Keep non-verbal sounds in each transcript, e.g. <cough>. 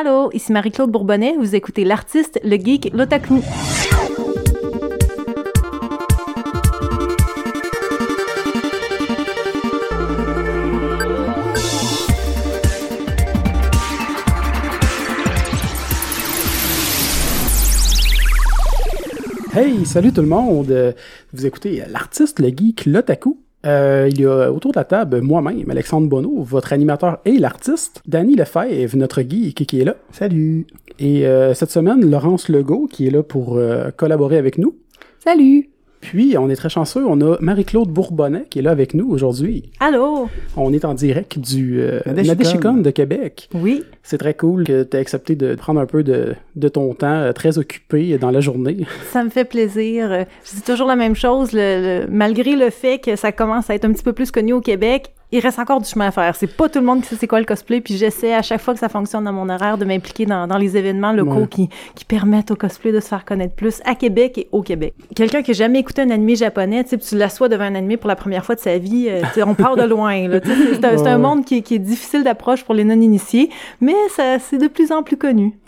Allô, ici Marie-Claude Bourbonnais, vous écoutez l'artiste, le geek, l'otaku. Hey, salut tout le monde! Vous écoutez l'artiste, le geek, l'otaku. Euh, il y a autour de la table moi-même, Alexandre Bonneau, votre animateur et l'artiste, Danny Lefebvre, notre geek qui est là. Salut! Et euh, cette semaine, Laurence Legault qui est là pour euh, collaborer avec nous. Salut! Puis, on est très chanceux, on a Marie-Claude Bourbonnais qui est là avec nous aujourd'hui. Allô? On est en direct du euh, Nadeshikon. De Québec. Oui. C'est très cool que tu aies accepté de prendre un peu de, de ton temps euh, très occupé dans la journée. <laughs> Ça me fait plaisir. Euh, Je dis toujours la même chose, le- le- malgré le fait que ça commence à être un petit peu plus connu au Québec, il reste encore du chemin à faire. C'est pas tout le monde qui sait c'est quoi le cosplay, puis j'essaie à chaque fois que ça fonctionne dans mon horaire de m'impliquer dans, dans les événements locaux Ouais. qui, qui permettent au cosplay de se faire connaître plus à Québec et au Québec. Quelqu'un qui a jamais écouté un animé japonais, tu tu l'assois devant un animé pour la première fois de sa vie, euh, on part de loin. C'est un, monde qui, est- qui est difficile d'approche pour les non-initiés, mais c'est de plus en plus connu.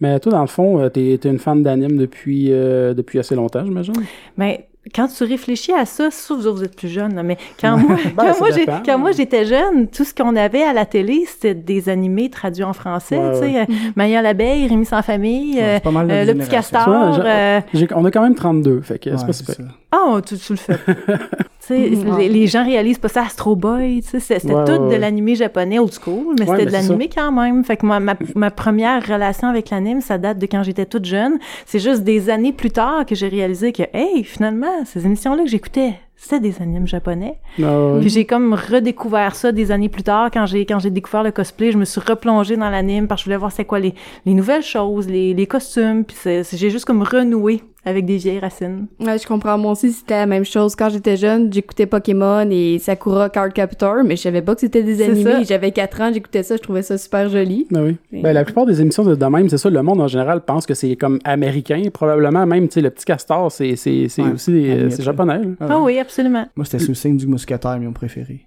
Mais toi, dans le fond, euh, t'es es une fan d'anime depuis, euh, depuis assez longtemps, j'imagine? Mais quand tu réfléchis à ça, sauf vous autres, vous êtes plus jeunes, là, mais quand <laughs> moi, Ben, quand moi, quand moi j'étais jeune, tout ce qu'on avait à la télé, c'était des animés traduits en français, Ouais, tu sais, euh, Maya l'abeille, Rémi sans famille, Ouais, euh, euh, le petit castor. Ça, euh, On a quand même 32, fait que c'est pas c'est super. Ah, tu, tu le fais. <laughs> tu sais, les, les gens réalisent pas ça, Astro Boy, tu sais, c'était Ouais, tout ouais, de ouais. l'animé japonais old school, mais Ouais, c'était de l'animé quand même. Fait que moi, ma, ma première relation avec l'anime, ça date de quand j'étais toute jeune. C'est juste des années plus tard que j'ai réalisé que, hey, finalement, ces émissions-là que j'écoutais, c'était des animes japonais. Ouais. Puis j'ai comme redécouvert ça des années plus tard quand j'ai quand j'ai découvert le cosplay, je me suis replongée dans l'anime parce que je voulais voir c'est quoi les, les nouvelles choses, les, les costumes, puis c'est- c'est- j'ai juste comme renoué avec des vieilles racines. Ouais, je comprends. Moi aussi, c'était la même chose. Quand j'étais jeune, j'écoutais Pokémon et Sakura Card Captor, mais je savais pas que c'était des C'est animés. ça. J'avais 4 ans, j'écoutais ça, je trouvais ça super joli. Ah oui. Ben, la plupart des émissions de, de même, c'est ça, le monde en général pense que c'est comme américain. Probablement même, tu sais, le petit castor, c'est c'est- c'est Ouais, aussi c'est ça. japonais. là. Ah Ah oui, absolument. Moi, c'était sous le signe du mousquetaire, mon préféré.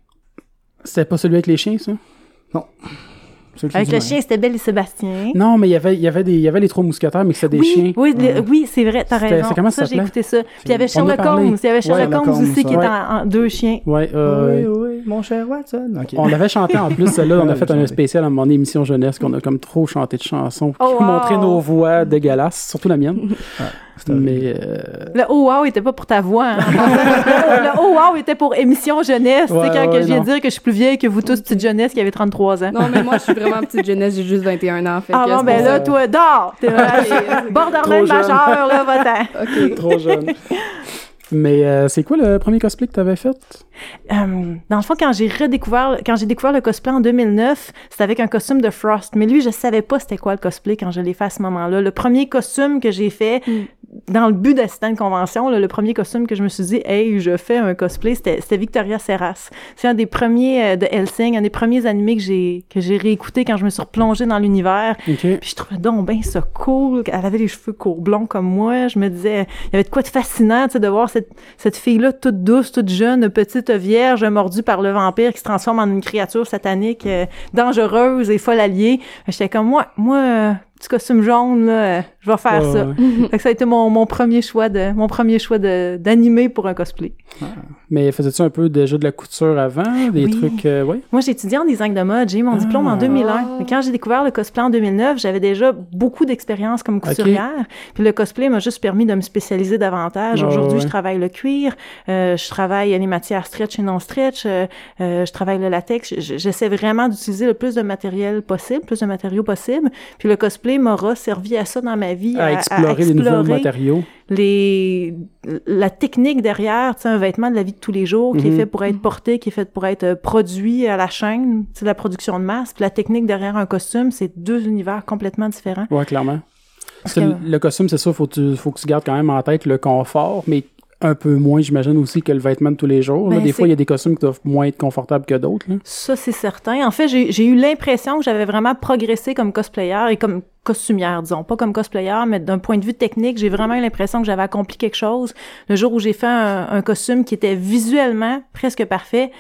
C'était pas celui avec les chiens, ça? Celui Avec le chien, c'était Belle et Sébastien. Non, mais il y avait, il y avait des, il y avait les trois mousquetaires, mais que c'était des oui, chiens. oui, Ouais. oui, c'est vrai, t'as raison. c'est comment ça ça, j'ai écouté ça. Puis il y avait Sherlock. Holmes. Il y avait Sherlock Holmes aussi qui était ouais. en, en deux chiens. Ouais, euh, Oui, oui, mon cher Watson. On l'avait chanté en plus, celle-là. On a fait un spécial à mon émission jeunesse qu'on a comme trop chanté de chansons. Oh, wow. montré nos voix dégueulasses, surtout la mienne. <laughs> Mais euh, Le oh wow était pas pour ta voix. Hein. <laughs> le, oh wow était pour émission jeunesse. Ouais, c'est quand que je viens non. de dire que je suis plus vieille que vous tous, petite jeunesse qui avait 33 ans. Non, mais moi, je suis vraiment petite jeunesse, j'ai juste 21 ans. Fait Ah que bon, ben là, ça. toi, dors! T'es <laughs> borderline majeur, là, va-t'en. <laughs> Ok. trop jeune. Mais euh, c'est quoi le premier cosplay que t'avais fait? Euh, dans le fond, quand j'ai redécouvert, quand j'ai découvert le cosplay en 2009, c'était avec un costume de Frost. Mais lui, je savais pas c'était quoi le cosplay quand je l'ai fait à ce moment-là. Le premier costume que j'ai fait, dans le but d'assister à une convention, là, le premier costume que je me suis dit, hey, je fais un cosplay, c'était Victoria Serras. C'est un des premiers euh, de Helsing, un des premiers animés que j'ai que j'ai réécouté quand je me suis replongée dans l'univers. Puis je trouvais donc ben ça cool. Elle avait les cheveux courts blonds comme moi. Je me disais, il y avait de quoi de fascinant, tu sais, de voir cette, cette fille-là toute douce, toute jeune, petite vierge, mordue par le vampire qui se transforme en une créature satanique, euh, dangereuse et folle alliée. J'étais comme, moi, moi, euh, petit costume jaune, là, euh, je vais faire ça. <laughs> ouais. Fait que ça a été mon, mon premier choix de, mon premier choix d'animer pour un cosplay. Mais faisais-tu un peu déjà de la couture avant? Des Oui. trucs, euh, ouais? Moi, j'ai étudié en design de mode. J'ai eu mon diplôme en Ah. 2001. Mais quand j'ai découvert le cosplay en 2009, j'avais déjà beaucoup d'expérience comme couturière. Puis le cosplay m'a juste permis de me spécialiser davantage. Ah, Aujourd'hui, ouais. je travaille le cuir, euh, je travaille les matières stretch et non stretch, euh, je travaille le latex. J'essaie vraiment d'utiliser le plus de matériel possible, plus de matériaux possible. Puis le cosplay m'aura servi à ça dans ma vie, À, explorer les nouveaux matériaux. les la technique derrière, tu sais, un vêtement de la vie de tous les jours qui est Mhm. fait pour être porté, qui est fait pour être euh, produit à la chaîne, c'est la production de masse. Puis la technique derrière un costume, c'est deux univers complètement différents. Ouais, clairement. Parce que que- le, costume, c'est ça, faut, tu- faut que tu gardes quand même en tête le confort, mais un peu moins, j'imagine aussi, que le vêtement de tous les jours. là. Ben, des fois, il y a des costumes qui doivent moins être confortables que d'autres. là. Ça, c'est certain. En fait, j'ai j'ai eu l'impression que j'avais vraiment progressé comme cosplayer et comme costumière, disons. Pas comme cosplayer, mais d'un point de vue technique, j'ai vraiment eu l'impression que j'avais accompli quelque chose. Le jour où j'ai fait un, un costume qui était visuellement presque parfait,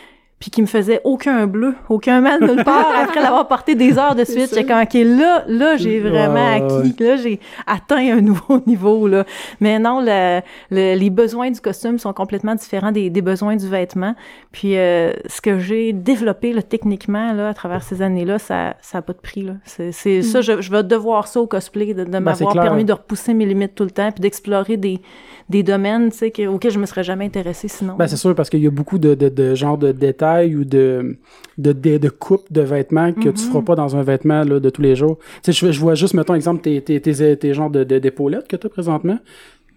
puis qui me faisait aucun bleu, aucun mal nulle part <laughs> après l'avoir porté des heures de suite. J'étais comme, OK, là, là, j'ai vraiment acquis, là, j'ai atteint un nouveau <laughs> niveau, là. Mais non, le- le- les besoins du costume sont complètement différents des, des besoins du vêtement. Puis euh, ce que j'ai développé, là, techniquement, là, à travers ces années-là, ça ça a pas de prix, là. C'est c'est- ça, je, je vais devoir ça au cosplay, de, de m'avoir c'est clair. permis de repousser mes limites tout le temps, puis d'explorer des, des domaines, que- auxquels je me serais jamais intéressée sinon. Ben, c'est sûr, parce qu'il y a beaucoup de, de, de genre de détails ou de, de, de, de coupes de vêtements que tu feras pas dans un vêtement là, de tous les jours. Je, je vois juste, mettons, exemple, tes, tes, tes, tes genres de, de, d'épaulettes que tu as présentement.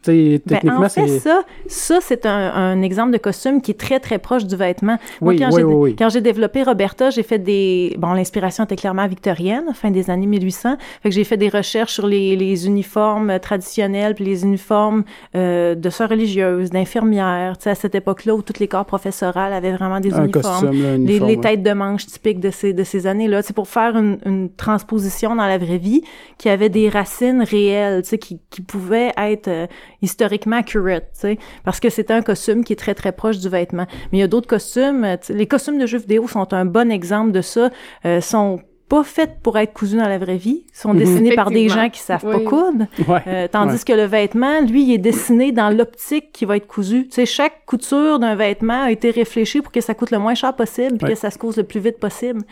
Tu sais, Ben, techniquement, en fait, c'est... ça, ça c'est un, un exemple de costume qui est très, très proche du vêtement. Moi, Oui, quand oui, j'ai oui, oui. quand j'ai développé Roberta, j'ai fait des... Bon, l'inspiration était clairement victorienne, fin des années 1800. Fait que j'ai fait des recherches sur les, les uniformes traditionnels, puis les uniformes euh, de sœurs religieuses, d'infirmières, tu sais, à cette époque-là où tous les corps professorales avaient vraiment des un uniformes. costume, là, un Les, têtes de manche typiques de ces, de ces années-là. C'est pour faire une, une transposition dans la vraie vie qui avait des racines réelles, tu sais, qui, qui pouvaient être euh, historiquement accurate, tu sais, parce que c'était un costume qui est très, très proche du vêtement. Mais il y a d'autres costumes. euh, tu sais, Les costumes de jeux vidéo sont un bon exemple de ça. Euh, sont pas faits pour être cousus dans la vraie vie. Ils sont Mhm. dessinés par des gens qui savent pas coudre. Ouais. Euh, tandis Ouais. que le vêtement, lui, il est dessiné dans l'optique qui va être cousu. Tu sais, chaque couture d'un vêtement a été réfléchie pour que ça coûte le moins cher possible puis Ouais. que ça se cause le plus vite possible.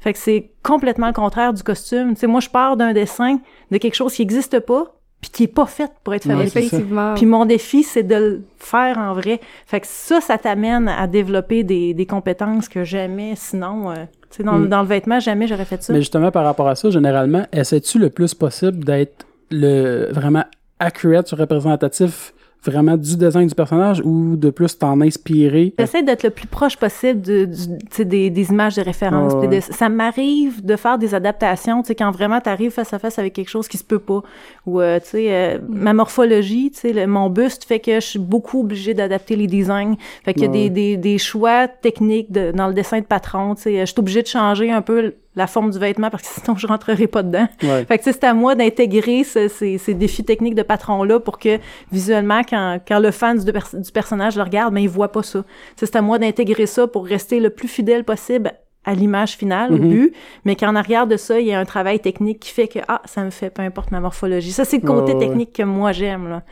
Fait que c'est complètement le contraire du costume. Tu sais, moi, je pars d'un dessin de quelque chose qui n'existe pas puis qui est pas fait pour être Ouais, fabriqué. c'est ça. Effectivement. Puis mon défi, c'est de le faire en vrai. Fait que ça, ça t'amène à développer des, des compétences que jamais, sinon, euh, tu sais, dans, Mm. dans le vêtement, jamais j'aurais fait ça. Mais justement, par rapport à ça, généralement, essaies-tu le plus possible d'être le vraiment accurate, représentatif vraiment du design du personnage ou de plus t'en inspirer? J'essaie d'être le plus proche possible de, du- tu sais, des, des images de référence. De- ça m'arrive de faire des adaptations, tu sais, quand vraiment t'arrives face à face avec quelque chose qui se peut pas. Ou, euh, tu sais, euh, ma morphologie, tu sais, le- mon buste fait que je suis beaucoup obligée d'adapter les designs. Fait qu'il y a Ouais. des, des, des choix techniques de, dans le dessin de patron, tu sais. Je suis obligée de changer un peu la forme du vêtement parce que sinon je rentrerai pas dedans. Ouais. Fait que c'est à moi d'intégrer ce- ces, ces défis techniques de patron-là pour que visuellement, quand, quand le fan du, pers- du personnage le regarde, ben, il voit pas ça. C'est à moi d'intégrer ça pour rester le plus fidèle possible à l'image finale, au Mhm. but, mais qu'en arrière de ça, il y a un travail technique qui fait que, ah, ça me fait peu importe ma morphologie. Ça, c'est le côté ouais. technique que moi j'aime, là.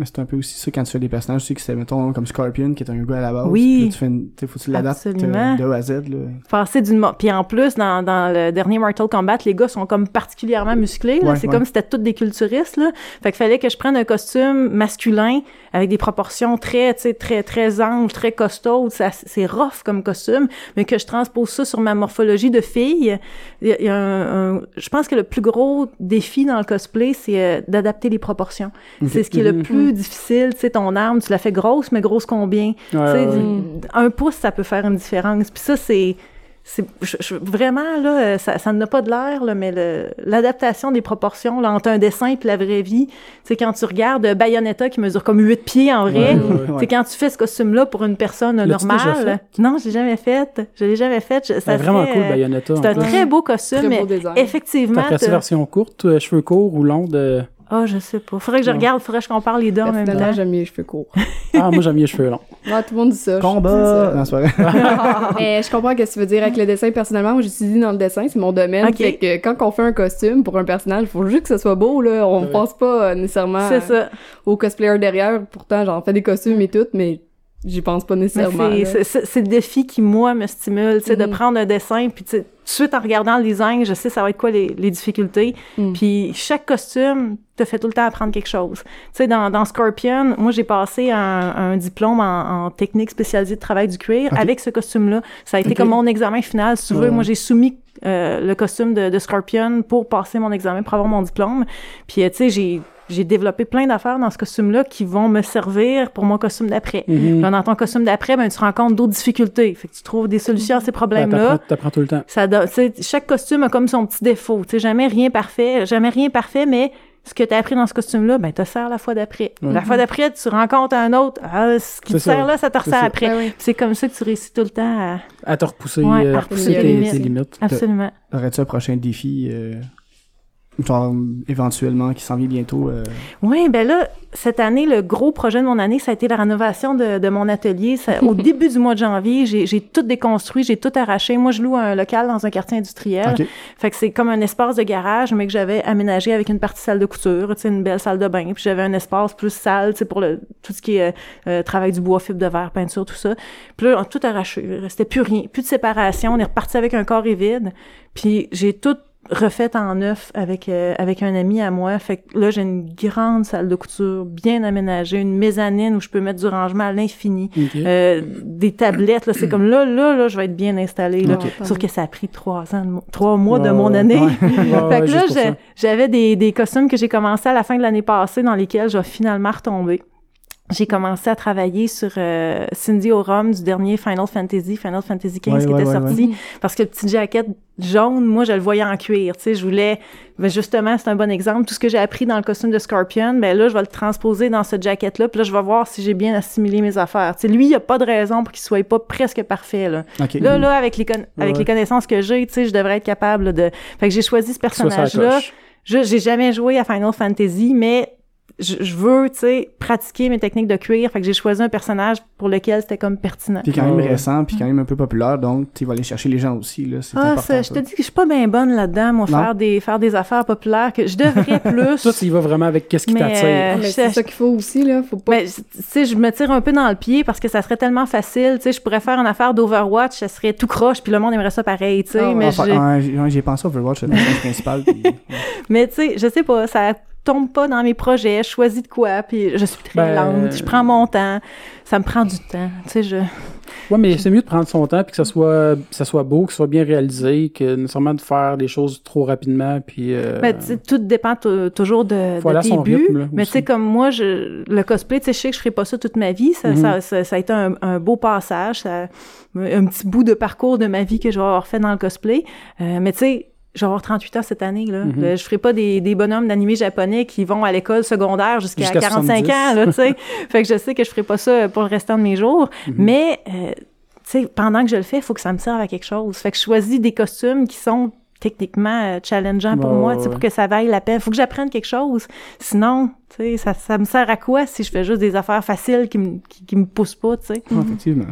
Mais c'est un peu aussi ça quand tu fais des personnages, tu sais que c'est, mettons, comme Scorpion, qui est un gars à la base. Oui. Puis là, tu fais une, faut que tu l'adaptes euh, de A à Z, là. passer d'une puis en plus dans, dans le dernier Mortal Kombat les gars sont comme particulièrement musclés là. Ouais, c'est ouais. comme si c'était tous des culturistes là fait qu'il fallait que je prenne un costume masculin avec des proportions très tu sais très très amples très costaudes c'est rough comme costume mais que je transpose ça sur ma morphologie de fille il y a, un, un- je pense que le plus gros défi dans le cosplay c'est euh, d'adapter les proportions c'est ce qui est le Mhm. Plus difficile tu sais ton arme tu la fais grosse mais grosse combien? Ouais, tu sais, ouais, ouais. un pouce, ça peut faire une différence. Puis ça, c'est... c'est je- je- vraiment, là, ça, ça n'a pas de l'air, là, mais le- l'adaptation des proportions là, entre un dessin et la vraie vie, tu sais, quand tu regardes Bayonetta qui mesure comme 8 pieds en vrai, Ouais, ouais, tu ouais. sais, quand tu fais ce costume-là pour une personne normale... Non, je l'ai jamais fait. Je l'ai jamais fait. Je- ça C'est vraiment serait, cool, Bayonetta. C'est un plus. très beau costume, Très mais beau design. effectivement... T'as- version courte, euh, cheveux courts ou longs de... Ah, je sais pas. Faudrait que je regarde, faudrait que je compare les deux en même Personnellement, temps. j'aime mieux les cheveux courts. <laughs> Ah, moi, j'aime mieux les cheveux longs. Ouais, tout le monde dit ça. je- Combat! Non, vrai. ça. <laughs> Mais je comprends ce que tu veux dire avec le dessin. Personnellement, moi, j'étudie dans le dessin, c'est mon domaine. Ok. Fait que quand on fait un costume pour un personnage, il faut juste que ce soit beau, là. On Ouais. pense pas euh, nécessairement ça. au cosplayer derrière. Pourtant, j'en fais des costumes et tout, mais j'y pense pas nécessairement. c'est- le défi qui, moi, me stimule, tu sais, de Mhm. prendre un dessin, puis tu sais, tout de suite en regardant le design, je sais ça va être quoi les, les difficultés. Mhm. Puis chaque costume te fait tout le temps apprendre quelque chose. Tu sais, dans, dans Scorpion, moi, j'ai passé un, un diplôme en, en technique spécialisée de travail du cuir avec ce costume-là. Ça a été comme mon examen final. Si tu veux, moi, j'ai soumis euh, le costume de, de Scorpion pour passer mon examen, pour avoir mon diplôme. Puis, euh, tu sais, j'ai j'ai développé plein d'affaires dans ce costume-là qui vont me servir pour mon costume d'après. Mhm. Puis dans ton costume d'après, ben, tu rencontres d'autres difficultés. Fait que tu trouves des solutions à ces Ben, problèmes-là. T'apprends t'apprends tout le temps. Ça donne- tu sais, chaque costume a comme son petit défaut. Tu sais, jamais rien parfait, jamais rien parfait, mais ce que tu as appris dans ce costume-là, ben, te sert la fois d'après. La fois d'après, tu rencontres un autre. Ah, ce qui te ça. sert là, ça te ressert après. Puis C'est comme ça que tu réussis tout le temps à... À te repousser, Ouais, euh, à repousser tes limites. Absolument. Aurais-tu un prochain défi euh, genre, éventuellement, qui s'en vient bientôt. euh, Oui, ben là, cette année, le gros projet de mon année, ça a été la rénovation de, de mon atelier. Ça- au <laughs> début du mois de janvier, j'ai j'ai tout déconstruit, j'ai tout arraché. Moi, je loue un local dans un quartier industriel. Ok. Fait que c'est comme un espace de garage, mais que j'avais aménagé avec une partie salle de couture, tu sais, une belle salle de bain. Puis j'avais un espace plus salle, tu sais, pour le, tout ce qui est euh, travail du bois, fibre de verre, peinture, tout ça. Puis là, on a tout arraché. Il restait plus rien, plus de séparation. On est reparti avec un corps vide. Puis j'ai tout refait en neuf avec euh, avec un ami à moi. Fait que là, j'ai une grande salle de couture bien aménagée, une mezzanine où je peux mettre du rangement à l'infini. Euh, des tablettes, là, c'est comme là, là, là, je vais être bien installée. Là. Sauf que ça a pris trois ans, de trois mois de mon année. Ouais, <laughs> fait que là, j'avais des, des costumes que j'ai commencé à la fin de l'année passée dans lesquels je vais finalement retomber. J'ai commencé à travailler sur euh, Cindy au Rhum du dernier Final Fantasy, Final Fantasy XV Ouais, qui ouais, était ouais, sorti. Parce que le petit jacket jaune, moi, je le voyais en cuir. Tu sais, je voulais... Ben justement, c'est un bon exemple. Tout ce que j'ai appris dans le costume de Scorpion, ben là, je vais le transposer dans ce jacket-là. Puis là, je vais voir si j'ai bien assimilé mes affaires. Tu sais, lui, il n'y a pas de raison pour qu'il soit pas presque parfait, là. Ok. Là, là, avec les, con- avec les connaissances que j'ai, tu sais, je devrais être capable de... Fait que j'ai choisi ce personnage-là. Je j'ai jamais joué à Final Fantasy, mais je, je veux, tu sais, pratiquer mes techniques de cuir. Fait que j'ai choisi un personnage pour lequel c'était comme pertinent. Puis quand même Ouais. récent, puis quand même un peu populaire, donc tu vas aller chercher les gens aussi, là. C'est Ah, important. ça, je te dis que je suis pas bien bonne là-dedans, moi, Non. faire des, faire des affaires populaires, que je devrais <laughs> plus. Toi, tu y vas vraiment avec qu'est-ce qui Mais, t'attire. euh, Ah, c'est ça qu'il faut aussi, là. Faut pas. Mais, tu sais, je me tire un peu dans le pied parce que ça serait tellement facile. Tu sais, je pourrais faire une affaire d'Overwatch, ça serait tout croche, puis le monde aimerait ça pareil, tu sais. Ah mais Enfin, j'ai- pensé à Overwatch, le personnage principal. puis- <laughs> Mais tu sais, je sais pas, ça tombe pas dans mes projets, je choisis de quoi, puis je suis très Ben, lente, je prends mon temps, ça me prend du temps, tu sais, je... Ouais, mais c'est mieux de prendre son temps puis que ça soit, ça soit beau, que ça soit bien réalisé, que nécessairement de faire des choses trop rapidement. Puis, euh, sais, tout dépend tou- toujours de, Faut de tes son buts. rythme, là, mais tu sais, comme moi, je, le cosplay, tu sais, je sais que je ferai pas ça toute ma vie. Ça, Mhm. ça, ça, ça a été un, un beau passage, ça- un petit bout de parcours de ma vie que je vais avoir fait dans le cosplay. Euh, mais tu sais, je vais avoir 38 ans cette année. Là. Euh, Je ferai pas des, des bonhommes d'animés japonais qui vont à l'école secondaire jusqu'à Jusqu'à 45 70. ans. Là, <laughs> fait que je sais que je ferai pas ça pour le restant de mes jours. Mhm. Mais euh, pendant que je le fais, il faut que ça me serve à quelque chose. Fait que je choisis des costumes qui sont techniquement euh, challengeants pour Ouais, moi, ouais, pour que ça vaille la peine. faut que j'apprenne quelque chose. Sinon, ça, ça me sert à quoi si je fais juste des affaires faciles qui me, qui, qui me poussent pas, tu sais? Effectivement.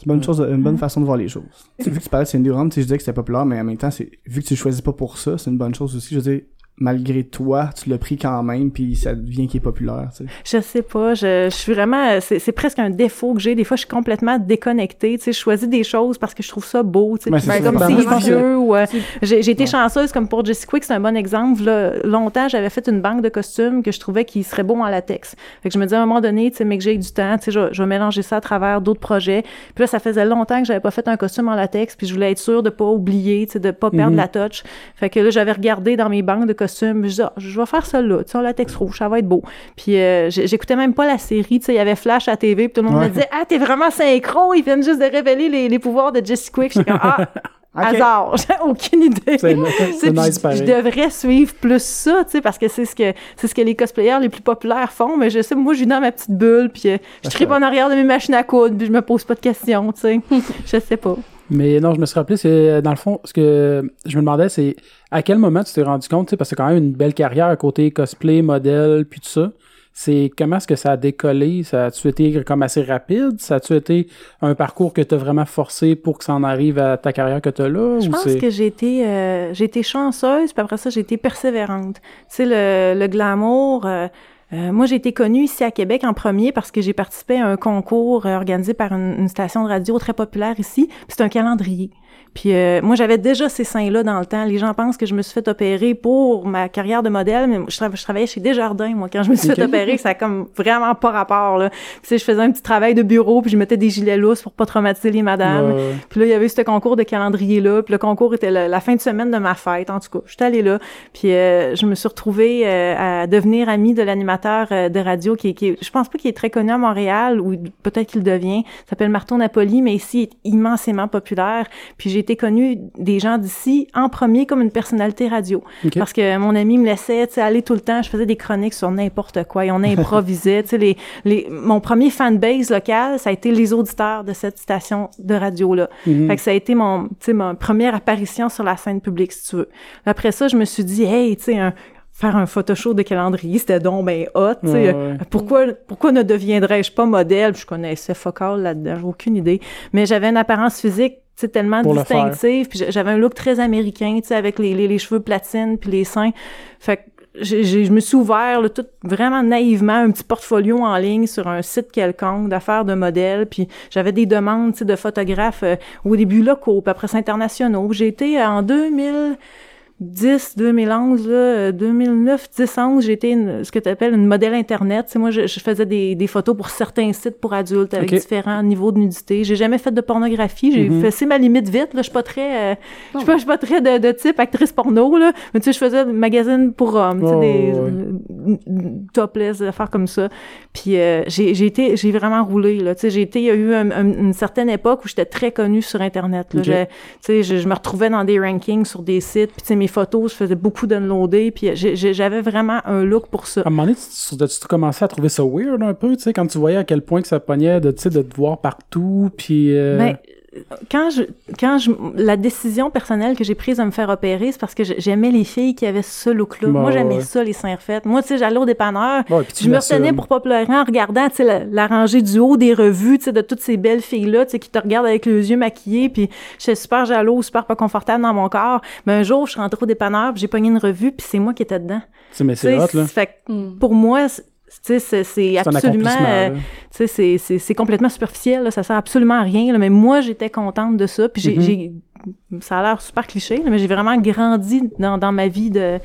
C'est une bonne, chose, une bonne façon de voir les choses. Tu sais, vu que tu parlais de Cindy Rome, tu sais, je disais que c'était populaire, mais en même temps, c'est, vu que tu choisis pas pour ça, c'est une bonne chose aussi. Je veux dire, malgré toi, tu l'as pris quand même, puis ça devient qu'il est populaire, tu sais. Je sais pas, je, je suis vraiment, c'est c'est presque un défaut que j'ai. Des fois, je suis complètement déconnectée, tu sais, je choisis des choses parce que je trouve ça beau, tu sais, ça. comme Ben, c'est vieux ou euh, C'est- j'ai j'ai été Ouais. chanceuse comme pour Jessie Quick, c'est un bon exemple. Là, longtemps, j'avais fait une banque de costumes que je trouvais qui serait bon en latex. Fait que je me disais à un moment donné, tu sais, mais que j'ai du temps, tu sais, je, vais- je vais mélanger ça à travers d'autres projets. Puis là, ça faisait longtemps que j'avais pas fait un costume en latex, puis je voulais être sûre de pas oublier, tu sais, de pas perdre Mhm. la touch. Fait que là, j'avais regardé dans mes banques de costumes, je Ah, je vais faire ça là, tu sais, latex rouge, ça va être beau. Puis euh, j'écoutais même pas la série, tu sais, il y avait Flash à TV, puis tout le monde Ouais. me disait, ah, t'es vraiment synchro, ils viennent juste de révéler les, les pouvoirs de Jessie Quick. J'étais comme, ah, <laughs> hasard, <laughs> j'ai aucune idée. c'est <laughs> nice je, je devrais suivre plus ça, tu sais, parce que c'est ce que c'est ce que les cosplayers les plus populaires font. Mais je sais, moi, je suis dans ma petite bulle, puis euh, je tripe en arrière de mes machines à coudre, puis je me pose pas de questions, tu sais. je sais pas. Mais non, je me suis rappelé, c'est euh, dans le fond, ce que je me demandais, c'est à quel moment tu t'es rendu compte, tu sais, parce que c'est quand même une belle carrière à côté cosplay, modèle, puis tout ça. C'est comment est-ce que ça a décollé? Ça a-tu été comme assez rapide? Ça a-tu été un parcours que tu as vraiment forcé pour que ça en arrive à ta carrière que tu as là? Je pense que j'ai été, euh, j'ai été chanceuse, puis après ça, j'ai été persévérante. Tu sais, le, le glamour. euh, euh, moi, j'ai été connue ici à Québec en premier parce que j'ai participé à un concours euh, organisé par une, une station de radio très populaire ici. C'est un calendrier. Puis euh, moi, j'avais déjà ces seins-là dans le temps. Les gens pensent que je me suis fait opérer pour ma carrière de modèle, mais je, tra- je travaillais chez Desjardins, moi, quand je me suis fait opérer. Ça a comme vraiment pas rapport, là. Tu sais, je faisais un petit travail de bureau, puis je mettais des gilets lousses pour pas traumatiser les madames. Ouais, Puis là, il y avait eu ce concours de calendrier-là. Puis le concours était la, la fin de semaine de ma fête, en tout cas. J'étais allée là. Puis euh, je me suis retrouvée euh, à devenir amie de l'animateur euh, de radio qui, qui je pense pas qu'il est très connu à Montréal, ou peut-être qu'il devient. Il s'appelle Marteau Napoli, mais ici, il est immensément populaire. Puis j'ai été connue des gens d'ici en premier comme une personnalité radio. Parce que mon ami me laissait aller tout le temps. Je faisais des chroniques sur n'importe quoi et on improvisait. <laughs> les, les, mon premier fanbase local, ça a été les auditeurs de cette station de radio-là. Fait que ça a été mon, ma première apparition sur la scène publique, si tu veux. Après ça, je me suis dit, hey, tu sais, un- faire un photoshow de calendrier, c'était donc ben hot. Ouais, ouais. Pourquoi, pourquoi ne deviendrais-je pas modèle? Je connaissais focal là-dedans, j'ai aucune idée. Mais j'avais une apparence physique, sais, tellement distinctive, puis j'avais un look très américain, tu sais, avec les, les, les cheveux platines puis les seins. Fait que je me suis ouvert, là, tout vraiment naïvement, un petit portfolio en ligne sur un site quelconque d'affaires de modèles, puis j'avais des demandes, tu sais, de photographes euh, au début locaux, puis après internationaux. J'ai été euh, en 2000 10, 2011, là, euh, 2009, 10, 11, j'étais une- ce que tu appelles une modèle Internet. Tu sais, moi, je, je faisais des, des photos pour certains sites pour adultes avec différents niveaux de nudité. J'ai jamais fait de pornographie. J'ai Mhm. fait c'est ma limite vite. Là, je suis pas très, euh, je suis pas, je suis pas très de, de type actrice porno là. Mais tu sais, je faisais des magazines pour hommes, tu sais, Oh, des ouais. euh, topless, des affaires comme ça. Puis euh, j'ai été, j'ai vraiment roulé là. Tu sais, j'ai été, il y a eu un- un- une certaine époque où j'étais très connue sur Internet. Là. Tu sais, je, je me retrouvais dans des rankings sur des sites, puis tu sais, mes photos, je faisais beaucoup d'unloader, puis j'avais vraiment un look pour ça. À un moment donné, tu, tu, tu commençais à trouver ça weird un peu, tu sais, quand tu voyais à quel point que ça pognait de, de te voir partout, puis... euh, Ben, quand je, quand je, la décision personnelle que j'ai prise de me faire opérer, c'est parce que j'aimais les filles qui avaient ce look-là. Bon, Moi, j'aimais ouais. ça, les seins refaits. Moi, tu sais, j'allais au dépanneur, tu je me retenais pour pas pleurer en regardant, tu sais, la, la rangée du haut des revues, tu sais, de toutes ces belles filles-là, tu sais, qui te regardent avec les yeux maquillés, puis j'étais super jaloux, super pas confortable dans mon corps. Mais un jour, je suis rentrée au dépanneur, puis j'ai pogné une revue, puis c'est moi qui étais dedans. Tu sais, mais c'est hot, là. Fait que Hmm. pour moi, c'est- absolument... euh, là. tu sais, c'est- c'est c'est complètement superficiel, là, ça sert absolument à rien, là, mais moi, j'étais contente de ça, puis j'ai, Mhm. j'ai- ça a l'air super cliché, mais j'ai vraiment grandi dans, dans ma vie de,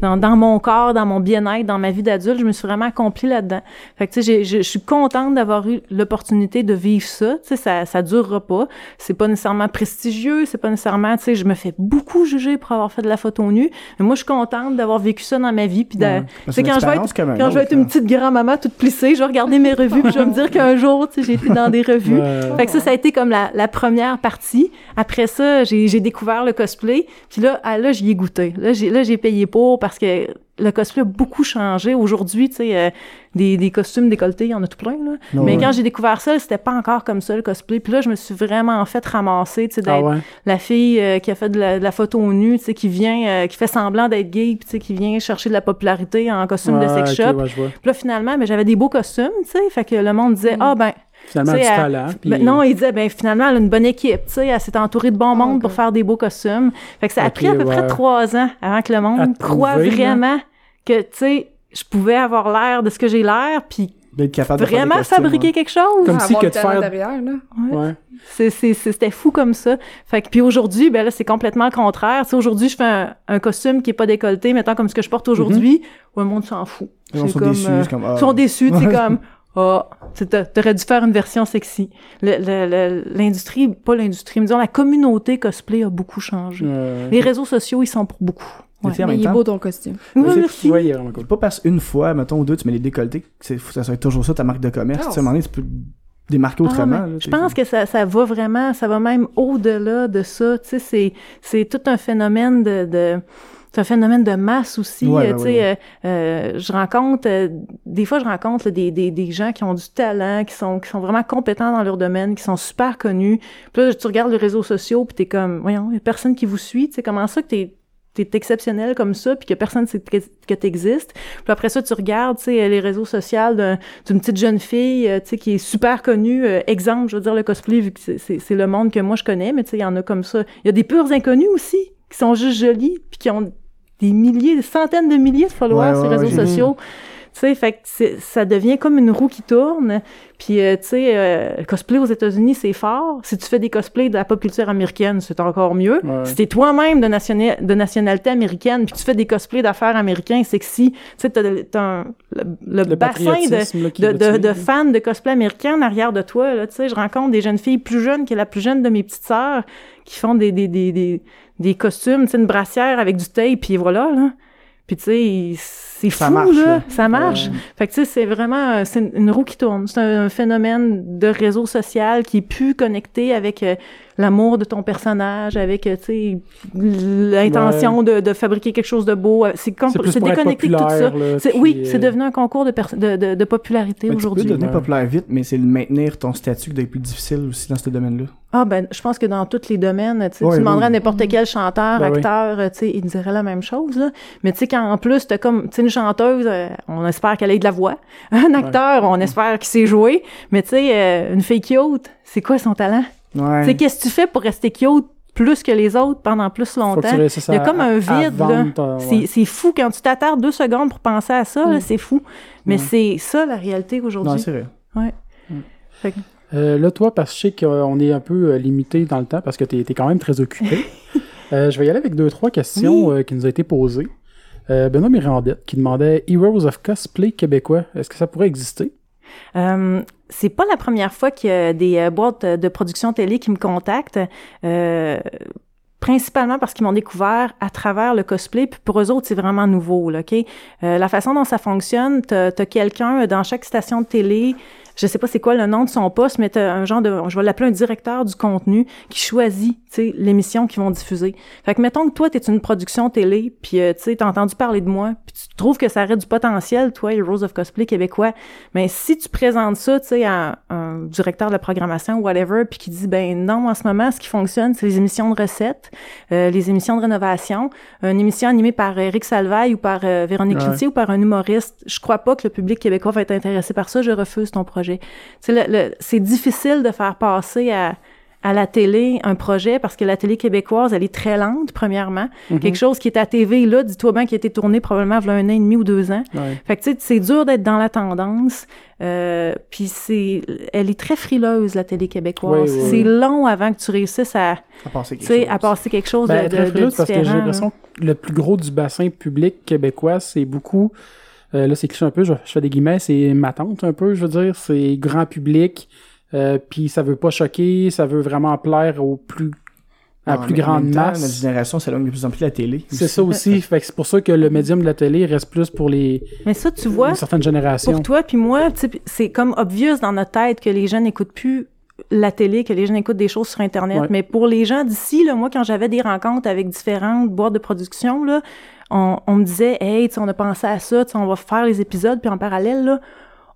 dans, dans mon corps, dans mon bien-être, dans ma vie d'adulte, je me suis vraiment accomplie là-dedans. Fait que, tu sais, je suis contente d'avoir eu l'opportunité de vivre ça, tu sais, ça, ça durera pas, c'est pas nécessairement prestigieux, c'est pas nécessairement, tu sais, je me fais beaucoup juger pour avoir fait de la photo nue, mais moi, je suis contente d'avoir vécu ça dans ma vie, puis de, tu sais, quand je vais être, je vais une là. petite grand-maman toute plissée, je vais regarder mes revues, puis je vais me dire qu'un jour, tu sais, j'ai été dans des revues. Ouais. Fait que ça, ça a été comme la, la première partie. Après ça, j'ai j'ai découvert le cosplay. Puis là, ah, là, j'y ai goûté. Là, j'ai là, j'ai payé pour parce que le cosplay a beaucoup changé. Aujourd'hui, tu sais, euh, des, des costumes décolletés, il y en a tout plein, là. Mais quand j'ai découvert ça, c'était pas encore comme ça, le cosplay. Puis là, je me suis vraiment fait ramasser, tu sais, Ah d'être ouais? la fille euh, qui a fait de la, de la photo nue, tu sais, qui vient, euh, qui fait semblant d'être gay, puis tu sais, qui vient chercher de la popularité en costume de sex shop. ouais. Puis là, finalement, ben, j'avais des beaux costumes, tu sais, fait que le monde disait, Mm. ah, ben, Finalement, du talent. puis- ben, non, il disait, ben finalement, elle a une bonne équipe, tu sais, elle s'est entourée de bon monde ok. pour faire des beaux costumes. Fait que ça a Ok, pris à peu ouais. près trois ans avant que le monde croit là. vraiment que, tu sais, je pouvais avoir l'air de ce que j'ai l'air, puis capable vraiment costumes, fabriquer ouais. quelque chose. Comme Ah, si que de faire- derrière, là. Ouais. C'est, c'est, c'est- c'était fou comme ça. Fait que, puis aujourd'hui, ben là, c'est complètement le contraire. Tu sais, aujourd'hui, je fais un, un costume qui est pas décolleté, mettons comme ce que je porte aujourd'hui, où le monde s'en fout. Ils C'est sont comme, déçus, euh, c'est comme, ah. Ils sont déçus, c'est Ouais. comme, ah, t'a- t'aurais dû faire une version sexy. L'industrie, pas l'industrie, mais disons la communauté cosplay a beaucoup changé. Les réseaux sociaux, ils sont pour beaucoup. Ouais. Mais il est beau ton costume. Merci. Ouais, il est vraiment cool. pas parce qu'une fois, mettons, ou deux, tu mets les décolletés, que c'est- faut que ça soit toujours ça ta marque de commerce. Non, Tu sais, à un moment donné, tu peux démarquer Ah, autrement. là, je pense que ça, ça va vraiment, ça va même au-delà de ça. Tu sais, c'est, c'est tout un phénomène de, de c'est un phénomène de masse aussi. Ouais, euh, tu sais, euh, euh, je rencontre, euh, des fois, je rencontre là, des, des, des gens qui ont du talent, qui sont, qui sont vraiment compétents dans leur domaine, qui sont super connus. Puis là, tu regardes les réseaux sociaux, puis t'es comme, voyons, il y a personne qui vous suit. Tu sais, comment ça que t'es t'es exceptionnel comme ça, puis que personne sait que, t'existes? Puis après ça, tu regardes, tu sais, les réseaux sociaux d'un- d'une petite jeune fille, tu sais, qui est super connue. Euh, exemple, je veux dire, le cosplay, vu que c'est- c'est c'est le monde que moi je connais, mais tu sais, il y en a comme ça. Il y a des purs inconnus aussi, qui sont juste jolis, puis qui ont des milliers, des centaines de milliers de followers Ouais, sur les ouais, réseaux sociaux. Tu sais, fait que ça devient comme une roue qui tourne. Puis, euh, tu sais, euh, le cosplay aux États-Unis, c'est fort. Si tu fais des cosplays de la pop culture américaine, c'est encore mieux. Ouais. Si t'es toi-même de, nationa- de nationalité américaine, puis tu fais des cosplays d'affaires américains sexy, tu sais, t'as, le- le, bassin de, fans de cosplay américain en arrière de toi. Tu sais, je rencontre des jeunes filles plus jeunes que la plus jeune de mes petites sœurs qui font des, des, des, des, des costumes, une brassière avec du tape, puis voilà, là. Puis tu sais, c'est fou, marche, là. là. Ça marche. Fait que, tu sais, c'est vraiment, euh, c'est une- roue qui tourne. C'est un, un phénomène de réseau social qui est plus connecté avec euh, l'amour de ton personnage, avec, euh, tu sais, l'intention de, de fabriquer quelque chose de beau. C'est C'est déconnecté de tout ça. là, puis, oui, euh, c'est devenu un concours de, de, de, de popularité Mais tu peux aujourd'hui. devenir populaire vite, mais c'est maintenir ton statut qui est plus difficile aussi dans ce domaine-là. Ah ben, je pense que dans tous les domaines, tu sais, Ouais, tu demanderais à n'importe quel chanteur, Ben acteur, tu sais, il dirait la même chose, là. Mais tu sais, quand en plus, t'as comme, tu une chanteuse, euh, on espère qu'elle ait de la voix. <laughs> Un acteur, on espère qu'il sait jouer. Mais tu sais, euh, une fille cute, c'est quoi son talent? Ouais. Tu sais, qu'est-ce que tu fais pour rester cute plus que les autres pendant plus longtemps? Il y a à- comme un vide, C'est ouais. c'est fou quand tu t'attardes deux secondes pour penser à ça, Mm. c'est fou. Mais Ouais. c'est ça la réalité Non, aujourd'hui. c'est vrai. Fait que- Euh, là, toi, parce que je sais qu'on est un peu limité dans le temps parce que tu es, quand même très occupé, <laughs> euh, je vais y aller avec deux, trois questions qui nous ont été posées. Euh, Benoît Mirandette qui demandait Heroes of Cosplay québécois, est-ce que ça pourrait exister? Euh, c'est pas la première fois qu'il y a des euh, boîtes de production télé qui me contactent. Euh, principalement parce qu'ils m'ont découvert à travers le cosplay, puis pour eux autres, c'est vraiment nouveau, là, OK? Euh, la façon dont ça fonctionne, t'as as, quelqu'un dans chaque station de télé, je sais pas c'est quoi le nom de son poste, mais un genre de, je vais l'appeler un directeur du contenu qui choisit, tu sais, l'émission qu'ils vont diffuser. Fait que mettons que toi, t'es une production télé, puis euh, tu sais, t'as entendu parler de moi, puis tu trouves que ça aurait du potentiel, toi, Heroes of Cosplay québécois, mais si tu présentes ça, tu sais, à un directeur de la programmation ou whatever, puis qui dit, ben non, en ce moment, ce qui fonctionne, c'est les émissions de recettes, euh, les émissions de rénovation, une émission animée par Eric Salvaille ou par euh, Véronique Ouais. Cloutier ou par un humoriste. Je crois pas que le public québécois va être intéressé par ça. Je refuse ton projet. C'est difficile de faire passer à à la télé un projet parce que la télé québécoise, elle est très lente, premièrement. Mhm. Quelque chose qui est à TV, là, dis-toi bien, qui a été tourné probablement il y a un an et demi ou deux ans. Ouais. Fait que, tu sais, c'est dur d'être dans la tendance. Euh, puis c'est... Elle est très frileuse, la télé québécoise. C'est long avant que tu réussisses à, À passer quelque chose. à passer quelque chose Ben, de, très de parce que j'ai différent, l'impression que le plus gros du bassin public québécois, c'est beaucoup. Euh, là, c'est cliché un peu, je, je fais des guillemets, c'est ma tante un peu, je veux dire. C'est grand public. euh, Puis ça veut pas choquer, ça veut vraiment plaire au plus à Non, plus grande même temps, masse. Notre génération s'éloigne de plus en plus de la télé. C'est ça aussi. <laughs> fait que c'est pour ça que le médium de la télé reste plus pour les Mais ça, tu vois, une certaine génération. pour toi puis moi, tu sais, puis c'est comme obvious dans notre tête que les gens n'écoutent plus la télé, que les gens écoutent des choses sur Internet. Ouais. Mais pour les gens d'ici, là, moi, quand j'avais des rencontres avec différentes boîtes de production, là, on, on me disait, hey, tu sais, on a pensé à ça, tu sais, on va faire les épisodes, puis en parallèle, là,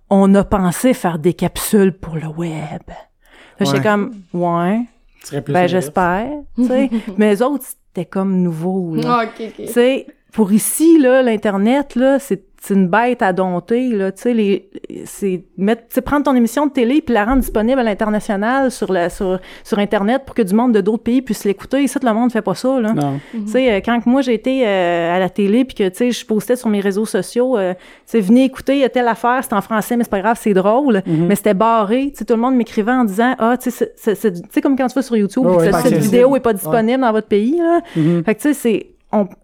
on a pensé faire des capsules pour le web. Là, j'étais Ouais. comme, ouais, Tu serais plus ben j'espère, tu sais. <laughs> Mais eux autres, c'était comme nouveau, là. Ah, ok, ok. Tu sais, pour ici, là, l'Internet, là, c'est c'est une bête à dompter, là, tu sais, les, c'est mettre, prendre ton émission de télé puis la rendre disponible à l'international sur la, sur, sur Internet pour que du monde de d'autres pays puisse l'écouter. Ça, tout le monde fait pas ça, là. Tu sais, euh, quand que moi j'étais euh, à la télé puis que tu sais je postais sur mes réseaux sociaux, euh, tu sais venez écouter il y a telle affaire, c'est en français mais c'est pas grave, c'est drôle, Mhm. mais c'était barré. Tu sais tout le monde m'écrivait en disant ah tu sais c'est- comme quand tu vas sur YouTube, que ouais, cette vidéo est pas disponible dans votre pays là. Mhm. Fait que tu sais c'est